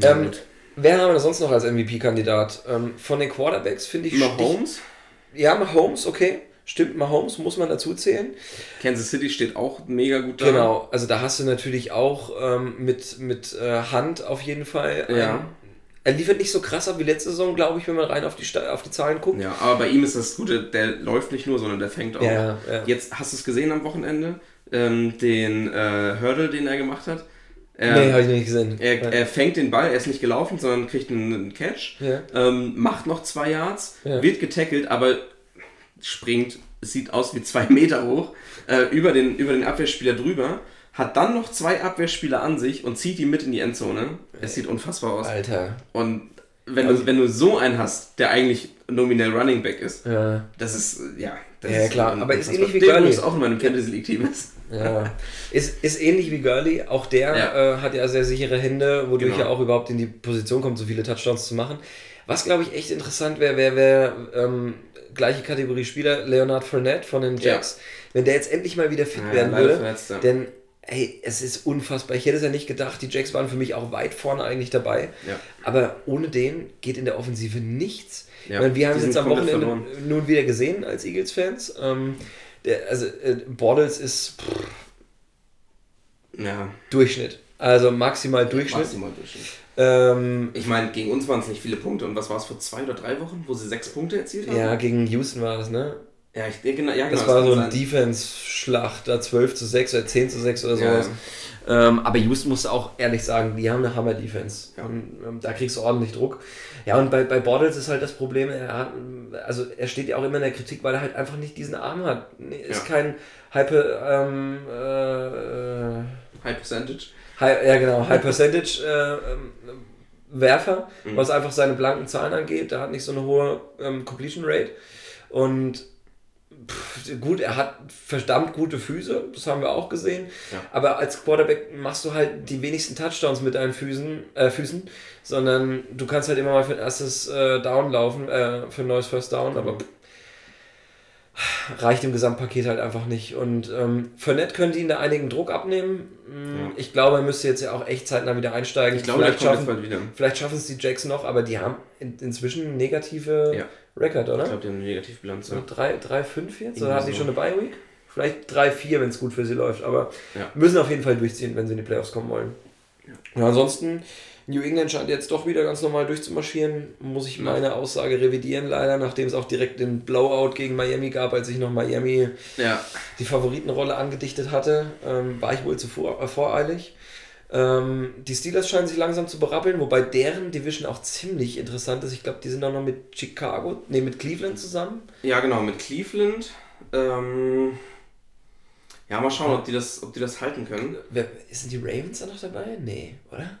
Na Ähm. Wer haben wir sonst noch als MVP-Kandidat? Ähm, von den Quarterbacks finde ich. Mahomes. Ja, Mahomes, okay. Stimmt, Mahomes muss man dazu zählen. Kansas City steht auch mega gut da. Genau, also da hast du natürlich auch ähm, mit, mit äh, Hand auf jeden Fall. Ja. einen- er liefert nicht so krass ab wie letzte Saison, glaube ich, wenn man rein auf die, auf die Zahlen guckt. Ja, aber bei ihm ist das Gute, der läuft nicht nur, sondern der fängt auch. Ja, ja. Jetzt hast du es gesehen am Wochenende, ähm, den äh, Hurdle, den er gemacht hat. Er, nee, habe ich nicht gesehen. er, er fängt den Ball, er ist nicht gelaufen, sondern kriegt einen, einen Catch, Ja. ähm, macht noch zwei Yards, Ja. wird getackelt, aber springt, sieht aus wie zwei Meter hoch, äh, über, den, über den Abwehrspieler drüber, hat dann noch zwei Abwehrspieler an sich und zieht die mit in die Endzone. Es sieht unfassbar aus. Alter. Und wenn du, wenn du so einen hast, der eigentlich nominell Running Back ist, Ja. das ist, äh, ja. Das Ja, klar, aber ist ähnlich wie Gurley. übrigens auch in meinem Fantasy League Team ist. Ja. Ist, ist ähnlich wie Gurley. Auch der Ja. äh, hat ja sehr sichere Hände, wodurch Genau. er auch überhaupt in die Position kommt, so viele Touchdowns zu machen. Was, glaube ich, echt interessant wäre, wäre, wär, ähm, gleiche Kategorie Spieler, Leonard Fournette von den Jacks. Wenn der jetzt endlich mal wieder fit Ja, werden würde. verletzt, ja. Denn ey, es ist unfassbar. Ich hätte es ja nicht gedacht. Die Jacks waren für mich auch weit vorne eigentlich dabei. Ja. Aber ohne den geht in der Offensive nichts. Ja, Ich meine, wir haben es jetzt am Wochenende nun wieder gesehen als Eagles-Fans. Ähm, also äh, Bortles ist pff, Ja, Durchschnitt. Also maximal Durchschnitt. maximal Durchschnitt. Ähm, Ich meine, gegen uns waren es nicht viele Punkte. Und was war es vor zwei oder drei Wochen, wo sie sechs Punkte erzielt haben? ja, gegen Houston war das, ne? ja, ich, ja, genau, ja, genau. Das war kann so eine. Defense-Schlacht, da 12 zu 6 oder 10 zu 6 oder Ja. sowas. Ähm, aber Houston muss auch ehrlich sagen, die haben eine Hammer-Defense. Ja. Und ähm, da kriegst du ordentlich Druck. Ja, und bei, bei Bortles ist halt das Problem, er hat, also er steht ja auch immer in der Kritik, weil er halt einfach nicht diesen Arm hat. Ist Ja. kein Hyper, ähm, äh, High Percentage. High, ja genau, High Percentage äh, ähm, Werfer, Mhm. was einfach seine blanken Zahlen angeht. Der hat nicht so eine hohe ähm, Completion Rate. Und pff, gut, er hat verdammt gute Füße, das haben wir auch gesehen. Ja. Aber als Quarterback machst du halt die wenigsten Touchdowns mit deinen Füßen, äh, Füßen sondern du kannst halt immer mal für ein erstes äh, Down laufen, äh, für ein neues First Down, aber pff, reicht im Gesamtpaket halt einfach nicht. Und ähm, Fournette könnte ihn da einigen Druck abnehmen. Mm, Ja. Ich glaube, er müsste jetzt ja auch echt zeitnah wieder einsteigen. Ich glaube, vielleicht, schaffen, bald wieder. vielleicht schaffen es die Jacks noch, aber die haben in, inzwischen negative Ja. Record, oder? Ich glaube, die haben eine Negativbilanz. So Ja. 3, 3, 5 jetzt? Oder haben die schon eine Bye-Week? Vielleicht 3, 4, wenn es gut für sie läuft. Aber Ja. müssen auf jeden Fall durchziehen, wenn sie in die Playoffs kommen wollen. Ja. ansonsten, New England scheint jetzt doch wieder ganz normal durchzumarschieren. Muss ich meine Aussage revidieren, leider, nachdem es auch direkt den Blowout gegen Miami gab, als ich noch Miami ja. die Favoritenrolle angedichtet hatte, ähm, war ich wohl zu vor, äh, voreilig. Ähm, die Steelers scheinen sich langsam zu berappeln, wobei deren Division auch ziemlich interessant ist. Ich glaube, die sind auch noch mit Chicago, nee, mit Cleveland zusammen. Ja, genau, mit Cleveland. Ähm, ja, mal schauen, ob die das, ob die das halten können. Wer, sind die Ravens da noch dabei? Nee, oder?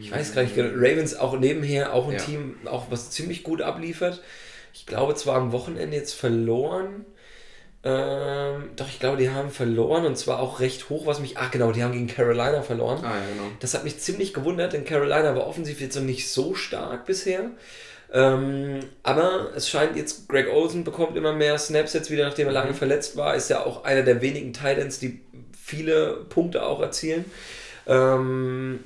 Ich weiß gar nicht genau. Ravens auch nebenher, auch ein Ja. Team, auch was ziemlich gut abliefert. Ich glaube zwar am Wochenende jetzt verloren. Ähm, doch, ich glaube, die haben verloren und zwar auch recht hoch, was mich. Ach, genau, die haben gegen Carolina verloren. Ah, ja, genau. Das hat mich ziemlich gewundert, denn Carolina war offensiv jetzt noch nicht so stark bisher. Ähm, aber es scheint jetzt, Greg Olsen bekommt immer mehr Snaps jetzt wieder, nachdem er lange verletzt war. Ist ja auch einer der wenigen Titans, die viele Punkte auch erzielen. Ähm,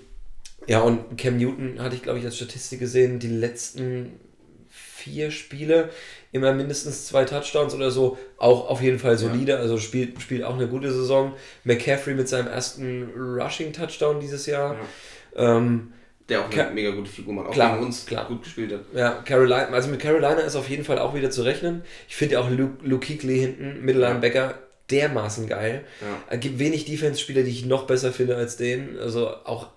ja, und Cam Newton hatte ich, glaube ich, als Statistik gesehen, die letzten vier Spiele immer mindestens zwei Touchdowns oder so. Auch auf jeden Fall solide, also spielt, spielt auch eine gute Saison. McCaffrey mit seinem ersten Rushing-Touchdown dieses Jahr. Ähm, Der auch eine Ka- mega gute Figur macht, auch Klar, gegen uns klar. gut gespielt hat. ja, Carolina, also mit Carolina ist auf jeden Fall auch wieder zu rechnen. Ich finde ja auch Luke, Luke Kuechly hinten, Mittellinebacker, dermaßen geil. Ja. Es gibt wenig Defense-Spieler, die ich noch besser finde als den. Also auch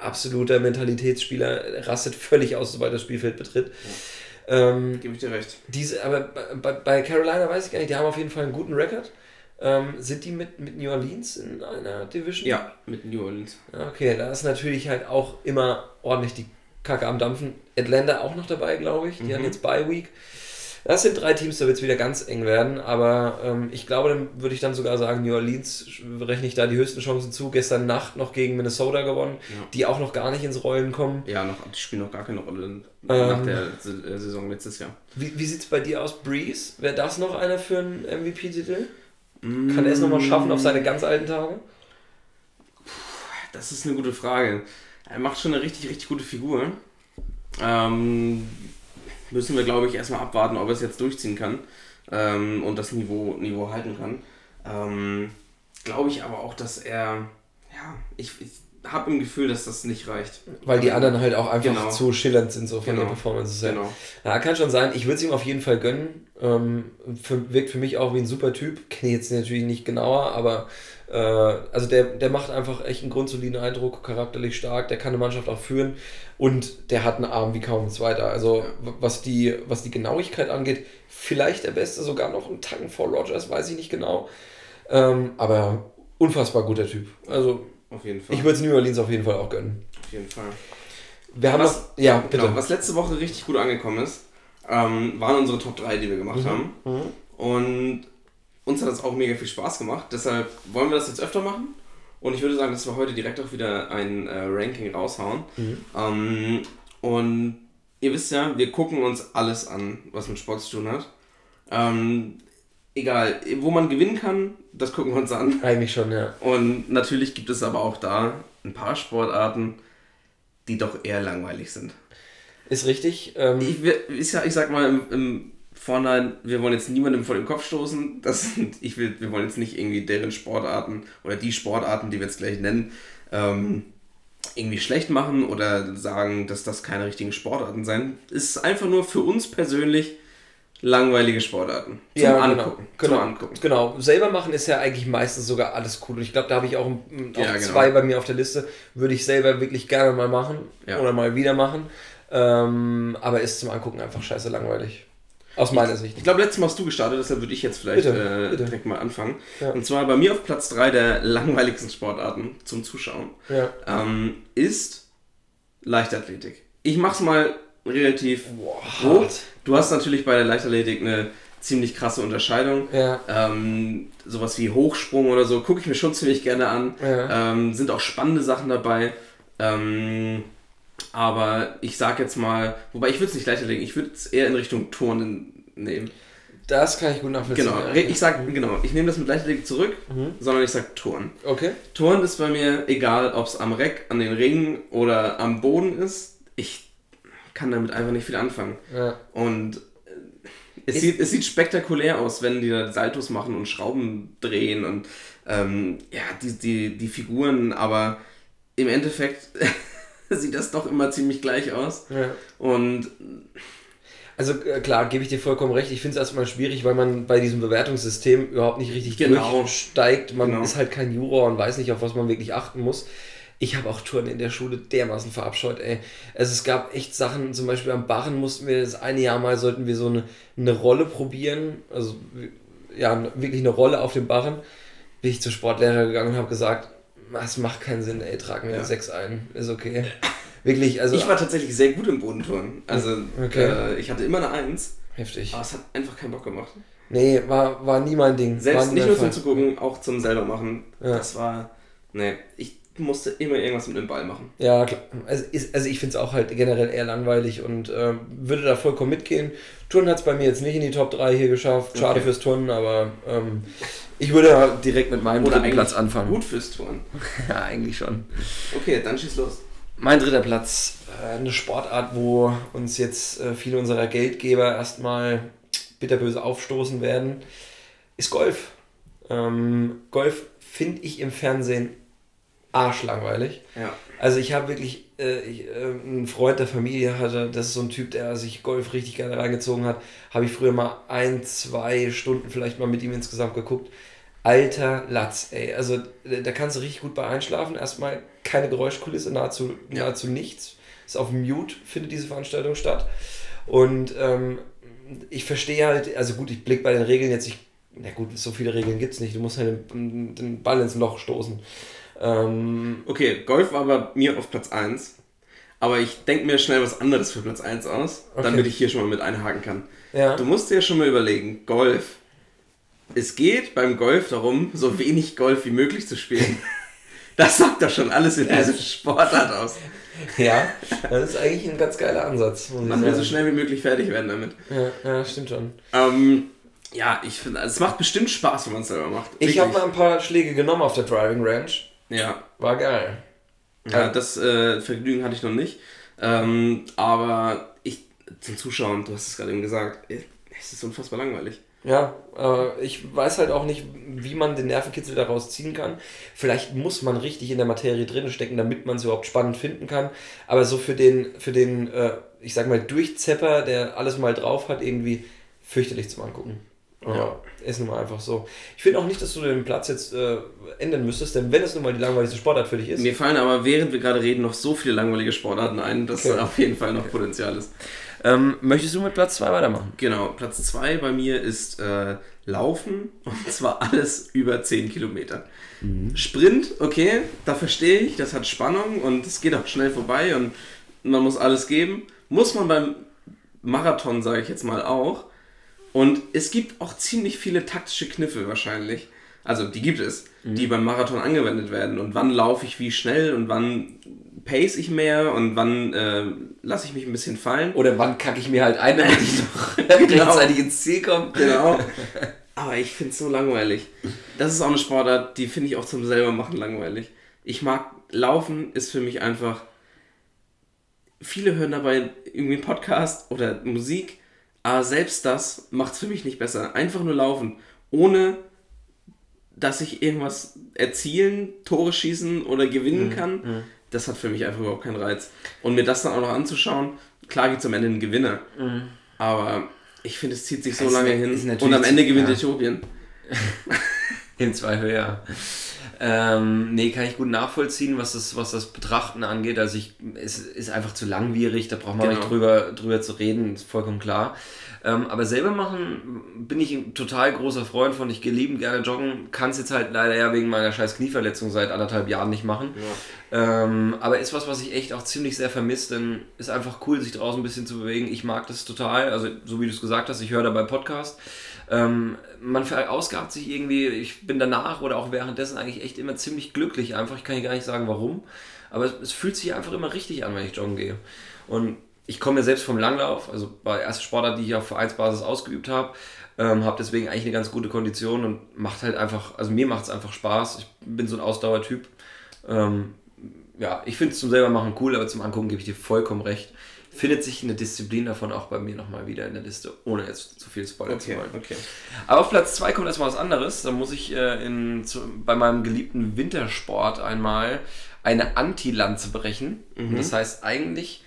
absoluter Mentalitätsspieler, rastet völlig aus, sobald das Spielfeld betritt. Ähm, Gebe ich dir recht. diese, aber bei, bei Carolina weiß ich gar nicht, die haben auf jeden Fall einen guten Rekord. Ähm, sind die mit, mit New Orleans in einer Division? Ja, mit New Orleans. Ja, Okay, da ist natürlich halt auch immer ordentlich die Kacke am Dampfen. Atlanta auch noch dabei, glaube ich. Die Mhm. haben jetzt Bye Week. Das sind drei Teams, da wird es wieder ganz eng werden. Aber ähm, ich glaube, dann würde ich dann sogar sagen, New Orleans rechne ich da die höchsten Chancen zu. Gestern Nacht noch gegen Minnesota gewonnen, Ja. die auch noch gar nicht ins Rollen kommen. Ja, noch, die spielen noch gar keine Rolle Ähm. nach der S- äh, Saison letztes Jahr. Wie, wie sieht es bei dir aus, Breeze? Wäre das noch einer für einen MVP-Titel? Kann er es nochmal schaffen auf seine ganz alten Tage? Das ist eine gute Frage. Er macht schon eine richtig, richtig gute Figur. Ähm, müssen wir, glaube ich, erstmal abwarten, ob er es jetzt durchziehen kann ähm, und das Niveau, Niveau halten kann. Ähm, glaube ich aber auch, dass er, ja, ich, ich habe im Gefühl, dass das nicht reicht. Weil die anderen halt auch einfach Genau. zu schillernd sind, so von Genau. den Performances her. Genau. Ja, kann schon sein. Ich würde es ihm auf jeden Fall gönnen. Ähm, für, wirkt für mich auch wie ein super Typ. Kenne ich jetzt natürlich nicht genauer, aber äh, also der, der macht einfach echt einen grundsoliden Eindruck, charakterlich stark, der kann eine Mannschaft auch führen und der hat einen Arm wie kaum ein zweiter. Also w- was die, was die Genauigkeit angeht, vielleicht der Beste, sogar noch einen Tacken vor Rogers, weiß ich nicht genau. Ähm, aber unfassbar guter Typ. Also Auf jeden Fall. ich würde es New Orleans auf jeden Fall auch gönnen. Auf jeden Fall. Wir haben Was- noch, ja, bitte. Genau, was letzte Woche richtig gut angekommen ist, ähm, waren unsere Top 3, die wir gemacht Mhm. haben. Und uns hat das auch mega viel Spaß gemacht. Deshalb wollen wir das jetzt öfter machen. Und ich würde sagen, dass wir heute direkt auch wieder ein äh, Ranking raushauen. Mhm. Ähm, und ihr wisst ja, wir gucken uns alles an, was mit Sport zu tun hat. Ähm, egal, wo man gewinnen kann, das gucken wir uns an. Eigentlich schon, ja. Und natürlich gibt es aber auch da ein paar Sportarten, die doch eher langweilig sind. Ist richtig. Ähm, Ich, ich, sag, ich sag mal im, im Vorhinein, wir wollen jetzt niemandem vor den Kopf stoßen. Das sind, ich will, wir wollen jetzt nicht irgendwie deren Sportarten oder die Sportarten, die wir jetzt gleich nennen, ähm, irgendwie schlecht machen oder sagen, dass das keine richtigen Sportarten. Es ist einfach nur für uns persönlich langweilige Sportarten. Zum ja, Angucken. Genau, Zum genau, Angucken. genau. Selber machen ist ja eigentlich meistens sogar alles cool. Und ich glaube, da habe ich auch, auch Ja, genau. zwei bei mir auf der Liste. Würde ich selber wirklich gerne mal machen Ja. oder mal wieder machen. Ähm, aber ist zum Angucken einfach scheiße langweilig. Aus meiner Sicht. Ich glaube, letztes Mal hast du gestartet, deshalb würde ich jetzt vielleicht Bitte, äh, bitte. direkt mal anfangen. Ja. Und zwar bei mir auf Platz 3 der langweiligsten Sportarten zum Zuschauen ähm, ist Leichtathletik. Ich mach's mal relativ Boah, hoch. Du hast natürlich bei der Leichtathletik eine ziemlich krasse Unterscheidung. Ja. Ähm, sowas wie Hochsprung oder so gucke ich mir schon ziemlich gerne an. Ja. Ähm, sind auch spannende Sachen dabei. Ähm, aber ich sag jetzt mal, wobei ich würde es nicht Leichtathletik, ich würde es eher in Richtung Turnen nehmen. Das kann ich gut nachvollziehen. Genau, ich sag, genau, ich nehme das mit Leichtathletik zurück, Mhm. sondern ich sag Turnen. Okay. Turnen ist bei mir egal, ob es am Reck, an den Ringen oder am Boden ist. Ich kann damit einfach nicht viel anfangen. Ja. Und äh, es, sieht, es sieht spektakulär aus, wenn die da Saltos machen und Schrauben drehen und ähm, ja, die, die, die Figuren, aber im Endeffekt sieht das doch immer ziemlich gleich aus. ja. Und Also äh, klar, gebe ich dir vollkommen recht. Ich finde es erstmal schwierig, weil man bei diesem Bewertungssystem überhaupt nicht richtig Genau. durchsteigt. Man Genau. ist halt kein Juror und weiß nicht, auf was man wirklich achten muss. Ich habe auch Touren in der Schule dermaßen verabscheut, ey. Also es gab echt Sachen, zum Beispiel am Barren mussten wir das eine Jahr mal, sollten wir so eine, eine Rolle probieren. Also ja, wirklich eine Rolle auf dem Barren. Bin ich zur Sportlehrer gegangen und habe gesagt, das macht keinen Sinn, ey, trag mir Ja. sechs ein. Ist okay. Wirklich, also ich war tatsächlich sehr gut im Bodenturnen. Also Okay. äh, ich hatte immer eine Eins, heftig. aber es hat einfach keinen Bock gemacht. Nee, war, war nie mein Ding. Selbst nicht nur Fall. zum Zugucken, auch zum selber machen. Ja. Das war. Nee, ich musste immer irgendwas mit dem Ball machen. Ja, klar. Also, ist, also ich finde es auch halt generell eher langweilig und ähm, würde da vollkommen mitgehen. Turnen hat es bei mir jetzt nicht in die Top 3 hier geschafft. Schade Okay. fürs Turnen, aber ähm, ich würde direkt mit meinem Oder dritten Platz anfangen. Gut fürs Turnen. Ja, eigentlich schon. Okay, dann schieß los. Mein dritter Platz, äh, eine Sportart, wo uns jetzt äh, viele unserer Geldgeber erstmal bitterböse aufstoßen werden, ist Golf. Ähm, Golf finde ich im Fernsehen arschlangweilig. Ja. Also ich habe wirklich äh, ich, äh, einen Freund der Familie hatte, das ist so ein Typ, der sich Golf richtig gerne reingezogen hat. Habe ich früher mal ein, zwei Stunden vielleicht mal mit ihm insgesamt geguckt. Alter Latz, ey. Also äh, da kannst du richtig gut bei einschlafen. Erstmal keine Geräuschkulisse, nahezu, Ja. nahezu nichts. Ist auf Mute, findet diese Veranstaltung statt. Und ähm, ich verstehe halt, also gut, ich blicke bei den Regeln jetzt, ich, na gut, so viele Regeln gibt es nicht. Du musst halt den, den Ball ins Loch stoßen. Ähm, Okay, Golf war bei mir auf Platz 1. Aber ich denke mir schnell was anderes für Platz 1 aus, Okay. damit ich hier schon mal mit einhaken kann. ja. Du musst dir schon mal überlegen, Golf. Es geht beim Golf darum, so wenig Golf wie möglich zu spielen. Das sagt doch schon alles in dieser Sportart aus. Ja, das ist eigentlich ein ganz geiler Ansatz. Man will so schnell wie möglich fertig werden damit. Ja, ja, stimmt schon. Ähm, ja, ich finde, also es macht bestimmt Spaß, wenn man es selber macht. Ich habe mal ein paar Schläge genommen auf der Driving Range. Ja, War geil. ja das äh, Vergnügen hatte ich noch nicht. Ähm, aber ich, zum Zuschauen, du hast es gerade eben gesagt, äh, es ist unfassbar langweilig. Ja, äh, ich weiß halt auch nicht, wie man den Nervenkitzel daraus ziehen kann. Vielleicht muss man richtig in der Materie drin stecken, damit man es überhaupt spannend finden kann. Aber so für den, für den, äh, ich sag mal, Durchzepper, der alles mal drauf hat, irgendwie fürchterlich zum Angucken. Ja, ist nun mal einfach so. Ich finde auch nicht, dass du den Platz jetzt äh, ändern müsstest, denn wenn es nun mal die langweiligste Sportart für dich ist. Mir fallen aber, während wir gerade reden, noch so viele langweilige Sportarten ein, dass Okay. da auf jeden Fall noch Potenzial ist. Ähm, möchtest du mit Platz 2 weitermachen? Genau, Platz 2 bei mir ist äh, Laufen und zwar alles über 10 Kilometer. Sprint, okay, da verstehe ich, das hat Spannung und es geht auch schnell vorbei und man muss alles geben. Muss man beim Marathon, sage ich jetzt mal auch. Und es gibt auch ziemlich viele taktische Kniffe wahrscheinlich. Also die gibt es, die beim Marathon angewendet werden. Und wann laufe ich wie schnell und wann pace ich mehr und wann äh, lasse ich mich ein bisschen fallen. Oder wann kacke ich mir halt ein, damit ich noch Genau. rechtzeitig ins Ziel komme? Genau. Aber ich finde es so langweilig. Das ist auch eine Sportart, die finde ich auch zum selber machen langweilig. Ich mag Laufen, ist für mich einfach. Viele hören dabei irgendwie einen Podcast oder Musik, aber selbst das macht es für mich nicht besser. Einfach nur laufen, ohne dass ich irgendwas erzielen, Tore schießen oder gewinnen kann. Das hat für mich einfach überhaupt keinen Reiz. Und mir das dann auch noch anzuschauen, klar gibt es am Ende einen Gewinner. Aber ich finde, es zieht sich so Es lange hin. Und am Ende gewinnt ja. Äthiopien. Im Zweifel, ja. Ähm, nee, kann ich gut nachvollziehen, was das, was das Betrachten angeht. Also ich, es ist einfach zu langwierig, da braucht man Genau. nicht drüber, drüber zu reden, ist vollkommen klar. Ähm, aber selber machen bin ich ein total großer Freund von. Ich gehe liebend gerne joggen, kann es jetzt halt leider ja wegen meiner scheiß Knieverletzung seit anderthalb Jahren nicht machen. Ähm, aber ist was, was ich echt auch ziemlich sehr vermisse, denn ist einfach cool, sich draußen ein bisschen zu bewegen. Ich mag das total. Also, so wie du es gesagt hast, ich höre dabei Podcast. Ähm, man verausgabt sich irgendwie, ich bin danach oder auch währenddessen eigentlich echt immer ziemlich glücklich einfach. Ich kann gar nicht sagen, warum. Aber es, es fühlt sich einfach immer richtig an, wenn ich joggen gehe. Und ich komme ja selbst vom Langlauf, also war die erste Sportart, die ich auf Vereinsbasis ausgeübt habe. Ähm, habe deswegen eigentlich eine ganz gute Kondition und macht halt einfach, also mir macht es einfach Spaß. Ich bin so ein Ausdauertyp. Ähm, ja, ich finde es zum selber machen cool, aber zum Angucken gebe ich dir vollkommen recht. Findet sich eine Disziplin davon auch bei mir nochmal wieder in der Liste, ohne jetzt zu viel spoilern zu wollen. okay. Aber auf Platz 2 kommt erstmal was anderes. Da muss ich äh, in, zu, bei meinem geliebten Wintersport einmal eine Anti-Lanze brechen. Und das heißt, eigentlich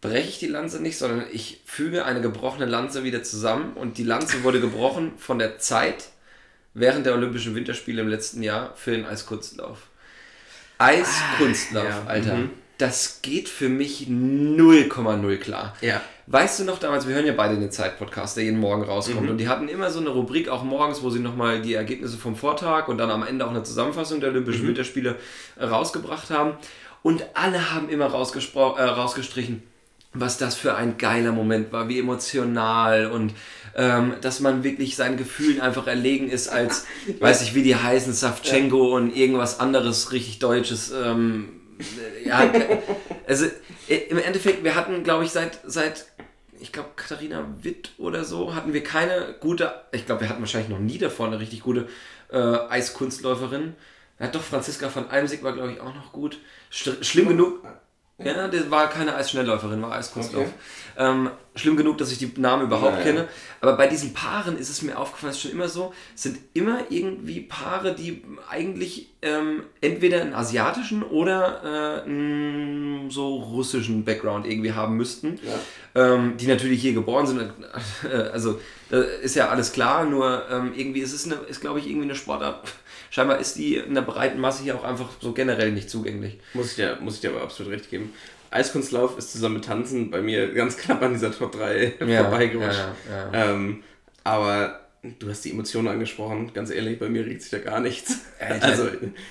breche ich die Lanze nicht, sondern ich füge eine gebrochene Lanze wieder zusammen. Und die Lanze wurde gebrochen von der Zeit während der Olympischen Winterspiele im letzten Jahr für den Eiskunstlauf. Eiskunstlauf, ja, Alter. mhm. Das geht für mich 0,0 klar. Ja. Weißt du noch damals, wir hören ja beide den Zeit-Podcast, der jeden Morgen rauskommt. Und die hatten immer so eine Rubrik auch morgens, wo sie nochmal die Ergebnisse vom Vortag und dann am Ende auch eine Zusammenfassung der Olympischen Winterspiele äh, rausgebracht haben. Und alle haben immer äh, rausgestrichen, was das für ein geiler Moment war, wie emotional und ähm, dass man wirklich seinen Gefühlen einfach erlegen ist als, weiß ich, wie die heißen, Savchenko und irgendwas anderes richtig Deutsches. Ähm, äh, ja, also im Endeffekt, wir hatten, glaube ich, seit, seit ich glaube, Katharina Witt oder so, hatten wir keine gute, ich glaube, wir hatten wahrscheinlich noch nie davor eine richtig gute äh, Eiskunstläuferin. Ja, doch, Franziska von Almsig war, glaube ich, auch noch gut. Sch schlimm genug. Ja, das war keine Eisschnellläuferin, war Eiskunstlauf. Okay. Ähm, schlimm genug, dass ich die Namen überhaupt Ja, ja. kenne. Aber bei diesen Paaren ist es mir aufgefallen, es ist schon immer so, es sind immer irgendwie Paare, die eigentlich ähm, entweder einen asiatischen oder äh, einen so russischen Background irgendwie haben müssten. Ähm, die natürlich hier geboren sind. Also da ist ja alles klar, nur ähm, irgendwie ist es, eine, ist glaube ich, irgendwie eine Sportart. Scheinbar ist die in der breiten Masse hier auch einfach so generell nicht zugänglich. Muss ich, dir, muss ich dir aber absolut recht geben. Eiskunstlauf ist zusammen mit Tanzen bei mir ganz knapp an dieser Top 3 vorbeigerutscht. ja, ja. Ähm, aber du hast die Emotionen angesprochen. Ganz ehrlich, bei mir regt sich da gar nichts. Alter, Also,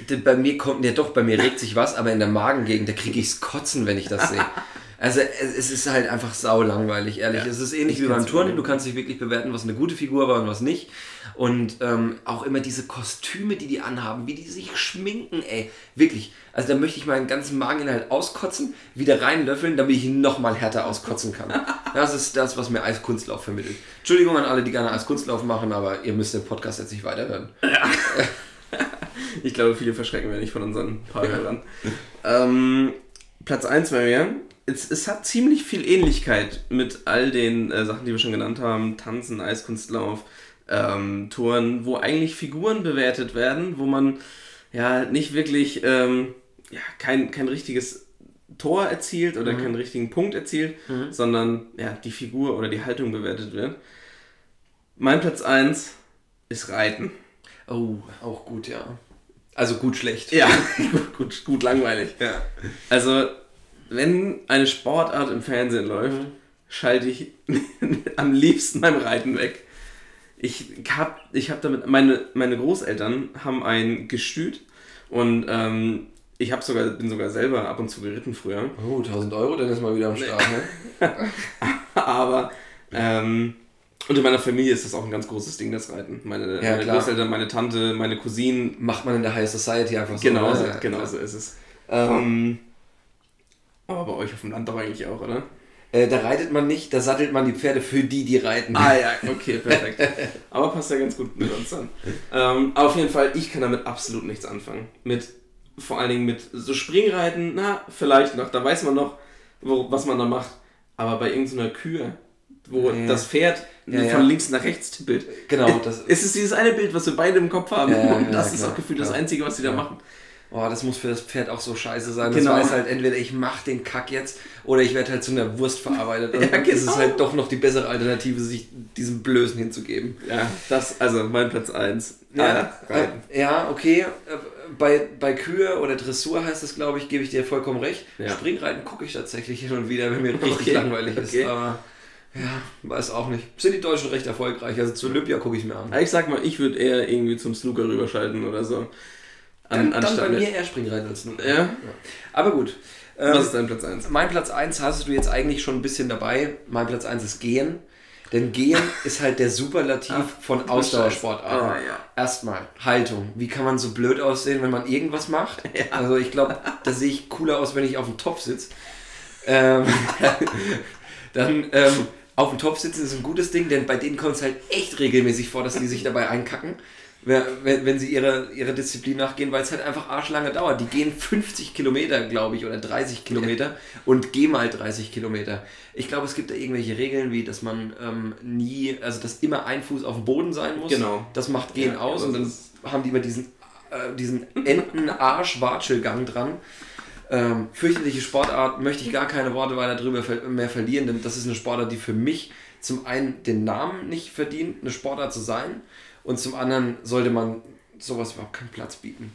D- bei mir kommt, ja doch, bei mir regt sich was, aber in der Magengegend, da kriege ich's kotzen, wenn ich das sehe. Also es, ist halt einfach sau langweilig, ehrlich. Ja, es ist ähnlich ich wie beim Turnen, du kannst dich wirklich bewerten, was eine gute Figur war und was nicht. Und ähm, auch immer diese Kostüme, die die anhaben, wie die sich schminken, ey. Wirklich. Also da möchte ich meinen ganzen Mageninhalt auskotzen, wieder reinlöffeln, damit ich ihn nochmal härter auskotzen kann. Das ist das, was mir Eiskunstlauf vermittelt. Entschuldigung an alle, die gerne Eiskunstlauf machen, aber ihr müsst den Podcast jetzt nicht weiterhören. ich glaube, viele verschrecken wir nicht von unseren paar Hörern. Ähm, Platz 1 bei mir. Es, es hat ziemlich viel Ähnlichkeit mit all den äh, Sachen, die wir schon genannt haben. Tanzen, Eiskunstlauf, ähm, Touren, wo eigentlich Figuren bewertet werden, wo man ja nicht wirklich ähm, ja, kein, kein richtiges Tor erzielt oder keinen richtigen Punkt erzielt, sondern ja, die Figur oder die Haltung bewertet wird. Mein Platz 1 ist Reiten. Oh, auch gut, ja. Also gut, schlecht. Ja, gut, gut, gut langweilig. Ja. Also, wenn eine Sportart im Fernsehen läuft, schalte ich am liebsten beim Reiten weg. Ich hab, ich hab damit, meine, meine Großeltern haben ein Gestüt und ähm, ich hab sogar, bin sogar selber ab und zu geritten früher. Oh, 1000 Euro, dann ist mal wieder am Start, ne? Aber, ähm, und in meiner Familie ist das auch ein ganz großes Ding, das Reiten. Meine, Ja, meine. Großeltern, meine Tante, meine Cousinen, Macht man in der High Society einfach so. Genau, ne? so, genau so ist es. Ähm, aber bei euch auf dem Land doch eigentlich auch, oder? Äh, da reitet man nicht, da sattelt man die Pferde für die, die reiten. Ah ja, okay, perfekt. Aber passt ja ganz gut mit uns an. Ähm, auf jeden Fall, ich kann damit absolut nichts anfangen. Mit, vor allen Dingen mit so Springreiten, na, vielleicht noch, da weiß man noch, wo, was man da macht. Aber bei irgendeiner Kühe, wo Ja. das Pferd Ja, von ja. links nach rechts tippelt. Genau, das- es ist dieses eine Bild, was wir beide im Kopf haben. Und das ist auch gefühlt das. Einzige, was sie da machen. Oh, das muss für das Pferd auch so scheiße sein. Genau. Das weiß halt entweder ich mach den Kack jetzt oder ich werde halt zu einer Wurst verarbeitet. Und Ja, dann ist es genau. halt doch noch die bessere Alternative, sich diesem Blößen hinzugeben. Ja, das, also mein Platz 1. Ja, äh, ja okay. Äh, Bei, bei Kühe oder Dressur heißt das, glaube ich, gebe ich dir vollkommen recht. Ja. Springreiten gucke ich tatsächlich hin und wieder, wenn mir richtig Okay, langweilig ist. okay. Aber ja, weiß auch nicht. Sind die Deutschen recht erfolgreich? Also zu Olympia gucke ich mir an. Ich sag mal, ich würde eher irgendwie zum Snooker rüberschalten oder so. Dann, dann anstatt bei mir eher Springreiten als Snooker. Ja? Aber gut. Ähm, Was ist dein Platz 1? Mein Platz 1 hast du jetzt eigentlich schon ein bisschen dabei. Mein Platz 1 ist Gehen. Denn Gehen ist halt der Superlativ Ach, von Ausdauersportarten. Ah, ja. Erstmal Haltung. Wie kann man so blöd aussehen, wenn man irgendwas macht? Also ich glaube, da sehe ich cooler aus, wenn ich auf dem Topf sitze. Ähm, dann ähm, auf dem Topf sitzen ist ein gutes Ding, denn bei denen kommt es halt echt regelmäßig vor, dass die sich dabei einkacken. Wenn, wenn sie ihre, ihre Disziplin nachgehen, weil es halt einfach arschlange dauert. Die gehen 50 Kilometer, glaube ich, oder 30 Kilometer und gehen mal 30 Kilometer. Ich glaube, es gibt da irgendwelche Regeln, wie dass man ähm, nie, also dass immer ein Fuß auf dem Boden sein muss. Genau. Das macht Gehen Ja, aus und dann haben die immer diesen, äh, diesen Enten-Arsch-Watschelgang dran. Ähm, fürchterliche Sportart, möchte ich gar keine Worte weiter drüber mehr verlieren, denn das ist eine Sportart, die für mich zum einen den Namen nicht verdient, eine Sportart zu sein, und zum anderen sollte man sowas überhaupt keinen Platz bieten.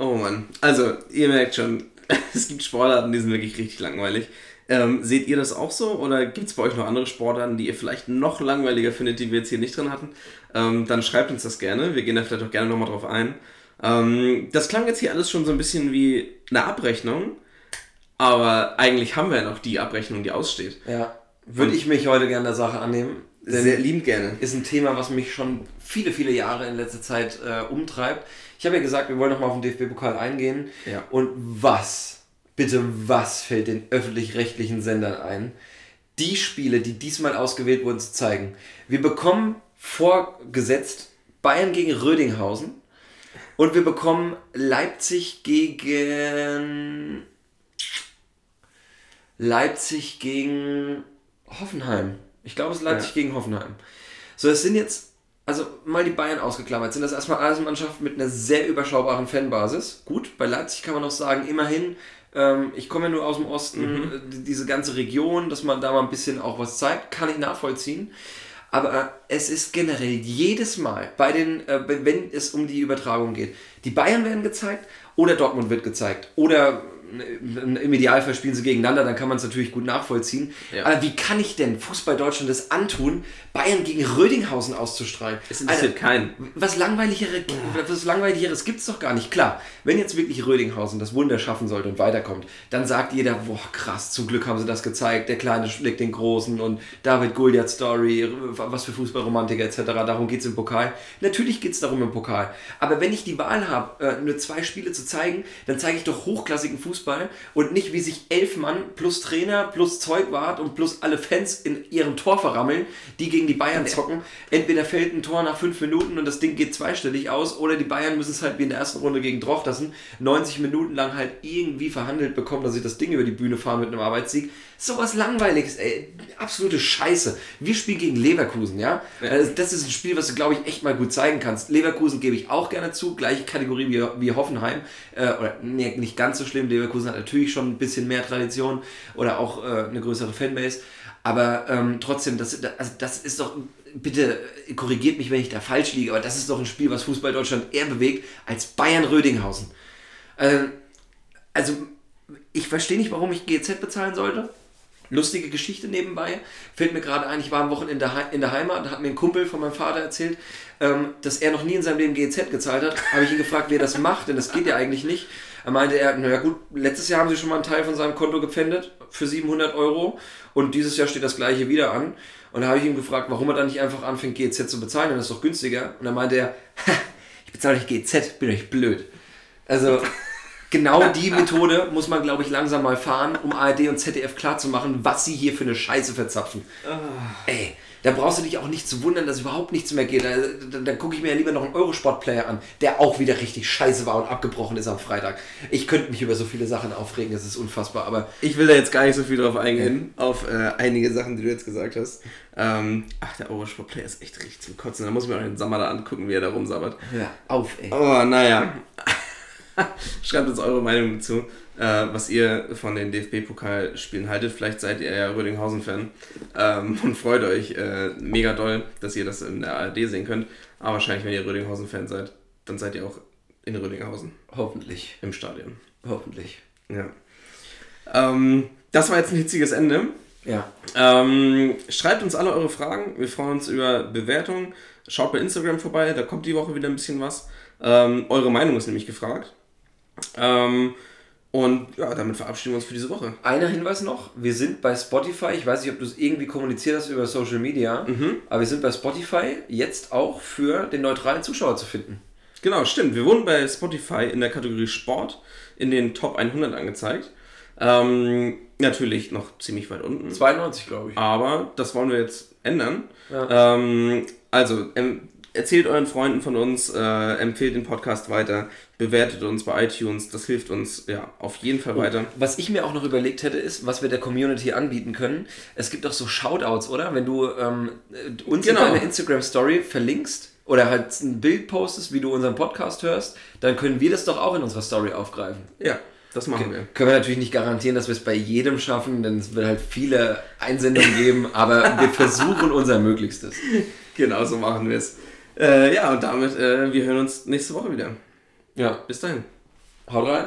Oh Mann. Also, ihr merkt schon, es gibt Sportarten, die sind wirklich richtig langweilig. Ähm, seht ihr das auch so oder gibt es bei euch noch andere Sportarten, die ihr vielleicht noch langweiliger findet, die wir jetzt hier nicht drin hatten? Ähm, dann schreibt uns das gerne. Wir gehen da vielleicht auch gerne nochmal drauf ein. Ähm, das klang jetzt hier alles schon so ein bisschen wie eine Abrechnung, aber eigentlich haben wir ja noch die Abrechnung, die aussteht. Ja, würde ich mich heute gerne der Sache annehmen. Denn Sehr liebend gerne. ist ein Thema, was mich schon viele, viele Jahre in letzter Zeit äh, umtreibt. Ich habe ja gesagt, wir wollen nochmal auf den DFB-Pokal eingehen. Ja. Und was, bitte was fällt den öffentlich-rechtlichen Sendern ein, die Spiele, die diesmal ausgewählt wurden, zu zeigen? Wir bekommen vorgesetzt Bayern gegen Rödinghausen und wir bekommen Leipzig gegen Leipzig gegen Hoffenheim. Ich glaube, es ist Leipzig Ja. gegen Hoffenheim. So, es sind jetzt, also mal die Bayern ausgeklammert, sind das erstmal alles Mannschaften mit einer sehr überschaubaren Fanbasis. Gut, bei Leipzig kann man noch sagen, immerhin, ähm, ich komme ja nur aus dem Osten, äh, die- diese ganze Region, dass man da mal ein bisschen auch was zeigt, kann ich nachvollziehen. Aber äh, es ist generell jedes Mal bei den, äh, wenn es um die Übertragung geht, die Bayern werden gezeigt oder Dortmund wird gezeigt oder äh, im Idealfall spielen sie gegeneinander, dann kann man es natürlich gut nachvollziehen. Ja. Aber wie kann ich denn Fußball Deutschland das antun, Bayern gegen Rödinghausen auszustrahlen? Es interessiert keinen. Was langweiligere, was langweiligeres gibt es doch gar nicht. Klar, wenn jetzt wirklich Rödinghausen das Wunder schaffen sollte und weiterkommt, dann sagt jeder, boah krass, zum Glück haben sie das gezeigt, der Kleine schlägt den Großen und David Goliath Story, was für Fußballromantiker etc. Darum geht es im Pokal. Natürlich geht es darum im Pokal. Aber wenn ich die Wahl habe, äh, nur zwei Spiele zu zeigen, dann zeige ich doch hochklassigen Fußball und nicht, wie sich elf Mann plus Trainer plus Zeugwart und plus alle Fans in ihrem Tor verrammeln, die gegen die Bayern zocken. Entweder fällt ein Tor nach fünf Minuten und das Ding geht zweistellig aus oder die Bayern müssen es halt wie in der ersten Runde gegen Drochtersen 90 Minuten lang halt irgendwie verhandelt bekommen, dass sie das Ding über die Bühne fahren mit einem Arbeitssieg. Sowas Langweiliges, ey. Absolute Scheiße. Wir spielen gegen Leverkusen, ja? Also Das ist ein Spiel, was du, glaube ich, echt mal gut zeigen kannst. Leverkusen gebe ich auch gerne zu, gleiche Kategorie wie, wie Hoffenheim. Äh, oder nee, nicht ganz so schlimm. Leverkusen hat natürlich schon ein bisschen mehr Tradition oder auch äh, eine größere Fanbase. Aber ähm, trotzdem, das, also das ist doch, bitte korrigiert mich, wenn ich da falsch liege, aber das ist doch ein Spiel, was Fußball Deutschland eher bewegt als Bayern-Rödinghausen. Ähm, also, ich verstehe nicht, warum ich GZ bezahlen sollte. Lustige Geschichte nebenbei. Fällt mir gerade ein, ich war am Wochenende in der, Heimat, da hat mir ein Kumpel von meinem Vater erzählt, ähm, dass er noch nie in seinem Leben GZ gezahlt hat. Habe ich ihn gefragt, wer das macht, denn das geht ja eigentlich nicht. Er meinte, er, naja gut, letztes Jahr haben sie schon mal einen Teil von seinem Konto gepfändet für 700 Euro und dieses Jahr steht das gleiche wieder an. Und da habe ich ihn gefragt, warum er dann nicht einfach anfängt, GZ zu bezahlen, dann ist es doch günstiger. Und dann meinte er, "Ha, ich bezahle nicht GZ, bin euch blöd. Also, genau die Methode muss man, glaube ich, langsam mal fahren, um ARD und ZDF klarzumachen, was sie hier für eine Scheiße verzapfen. Ey, da brauchst du dich auch nicht zu wundern, dass überhaupt nichts mehr geht. Da, da, da gucke ich mir ja lieber noch einen Eurosport-Player an, der auch wieder richtig scheiße war und abgebrochen ist am Freitag. Ich könnte mich über so viele Sachen aufregen, das ist unfassbar, aber Ich will da jetzt gar nicht so viel drauf eingehen, auf äh, einige Sachen, die du jetzt gesagt hast. Ähm, ach, der Eurosport-Player ist echt richtig zum Kotzen. Da muss ich mir auch den Sommer da angucken, wie er da rumsabbert. ja, auf, ey. Oh, naja. Schreibt uns eure Meinung dazu, äh, was ihr von den DFB-Pokalspielen haltet. Vielleicht seid ihr ja Rödinghausen-Fan ähm, und freut euch äh, mega doll, dass ihr das in der ARD sehen könnt. Aber wahrscheinlich, wenn ihr Rödinghausen-Fan seid, dann seid ihr auch in Rödinghausen Hoffentlich, im Stadion. hoffentlich. Ja. Ähm, das war jetzt ein hitziges Ende. Ja, Ähm, schreibt uns alle eure Fragen. Wir freuen uns über Bewertungen. Schaut bei Instagram vorbei, da kommt die Woche wieder ein bisschen was. Ähm, eure Meinung ist nämlich gefragt. Ähm, und ja, damit verabschieden wir uns für diese Woche. Einer Hinweis noch, wir sind bei Spotify, ich weiß nicht, ob du es irgendwie kommuniziert hast über Social Media, aber wir sind bei Spotify jetzt auch für den neutralen Zuschauer zu finden. Genau, stimmt. Wir wurden bei Spotify in der Kategorie Sport in den Top 100 angezeigt. Ähm, natürlich noch ziemlich weit unten. 92, glaube ich. Aber das wollen wir jetzt ändern. Ja. Ähm, also, ähm, erzählt euren Freunden von uns, äh, empfehlt den Podcast weiter, bewertet uns bei iTunes. Das hilft uns ja auf jeden Fall weiter. Was ich mir auch noch überlegt hätte, ist, was wir der Community anbieten können. Es gibt doch so Shoutouts, oder? Wenn du ähm, uns Genau. in deine Instagram-Story verlinkst oder halt ein Bild postest, wie du unseren Podcast hörst, dann können wir das doch auch in unserer Story aufgreifen. Ja, das machen wir. Können wir natürlich nicht garantieren, dass wir es bei jedem schaffen, denn es wird halt viele Einsendungen geben, aber wir versuchen unser Möglichstes. Genau so machen wir es. Äh, ja, und damit, äh, wir hören uns nächste Woche wieder. Ja, Bis dahin. haut rein.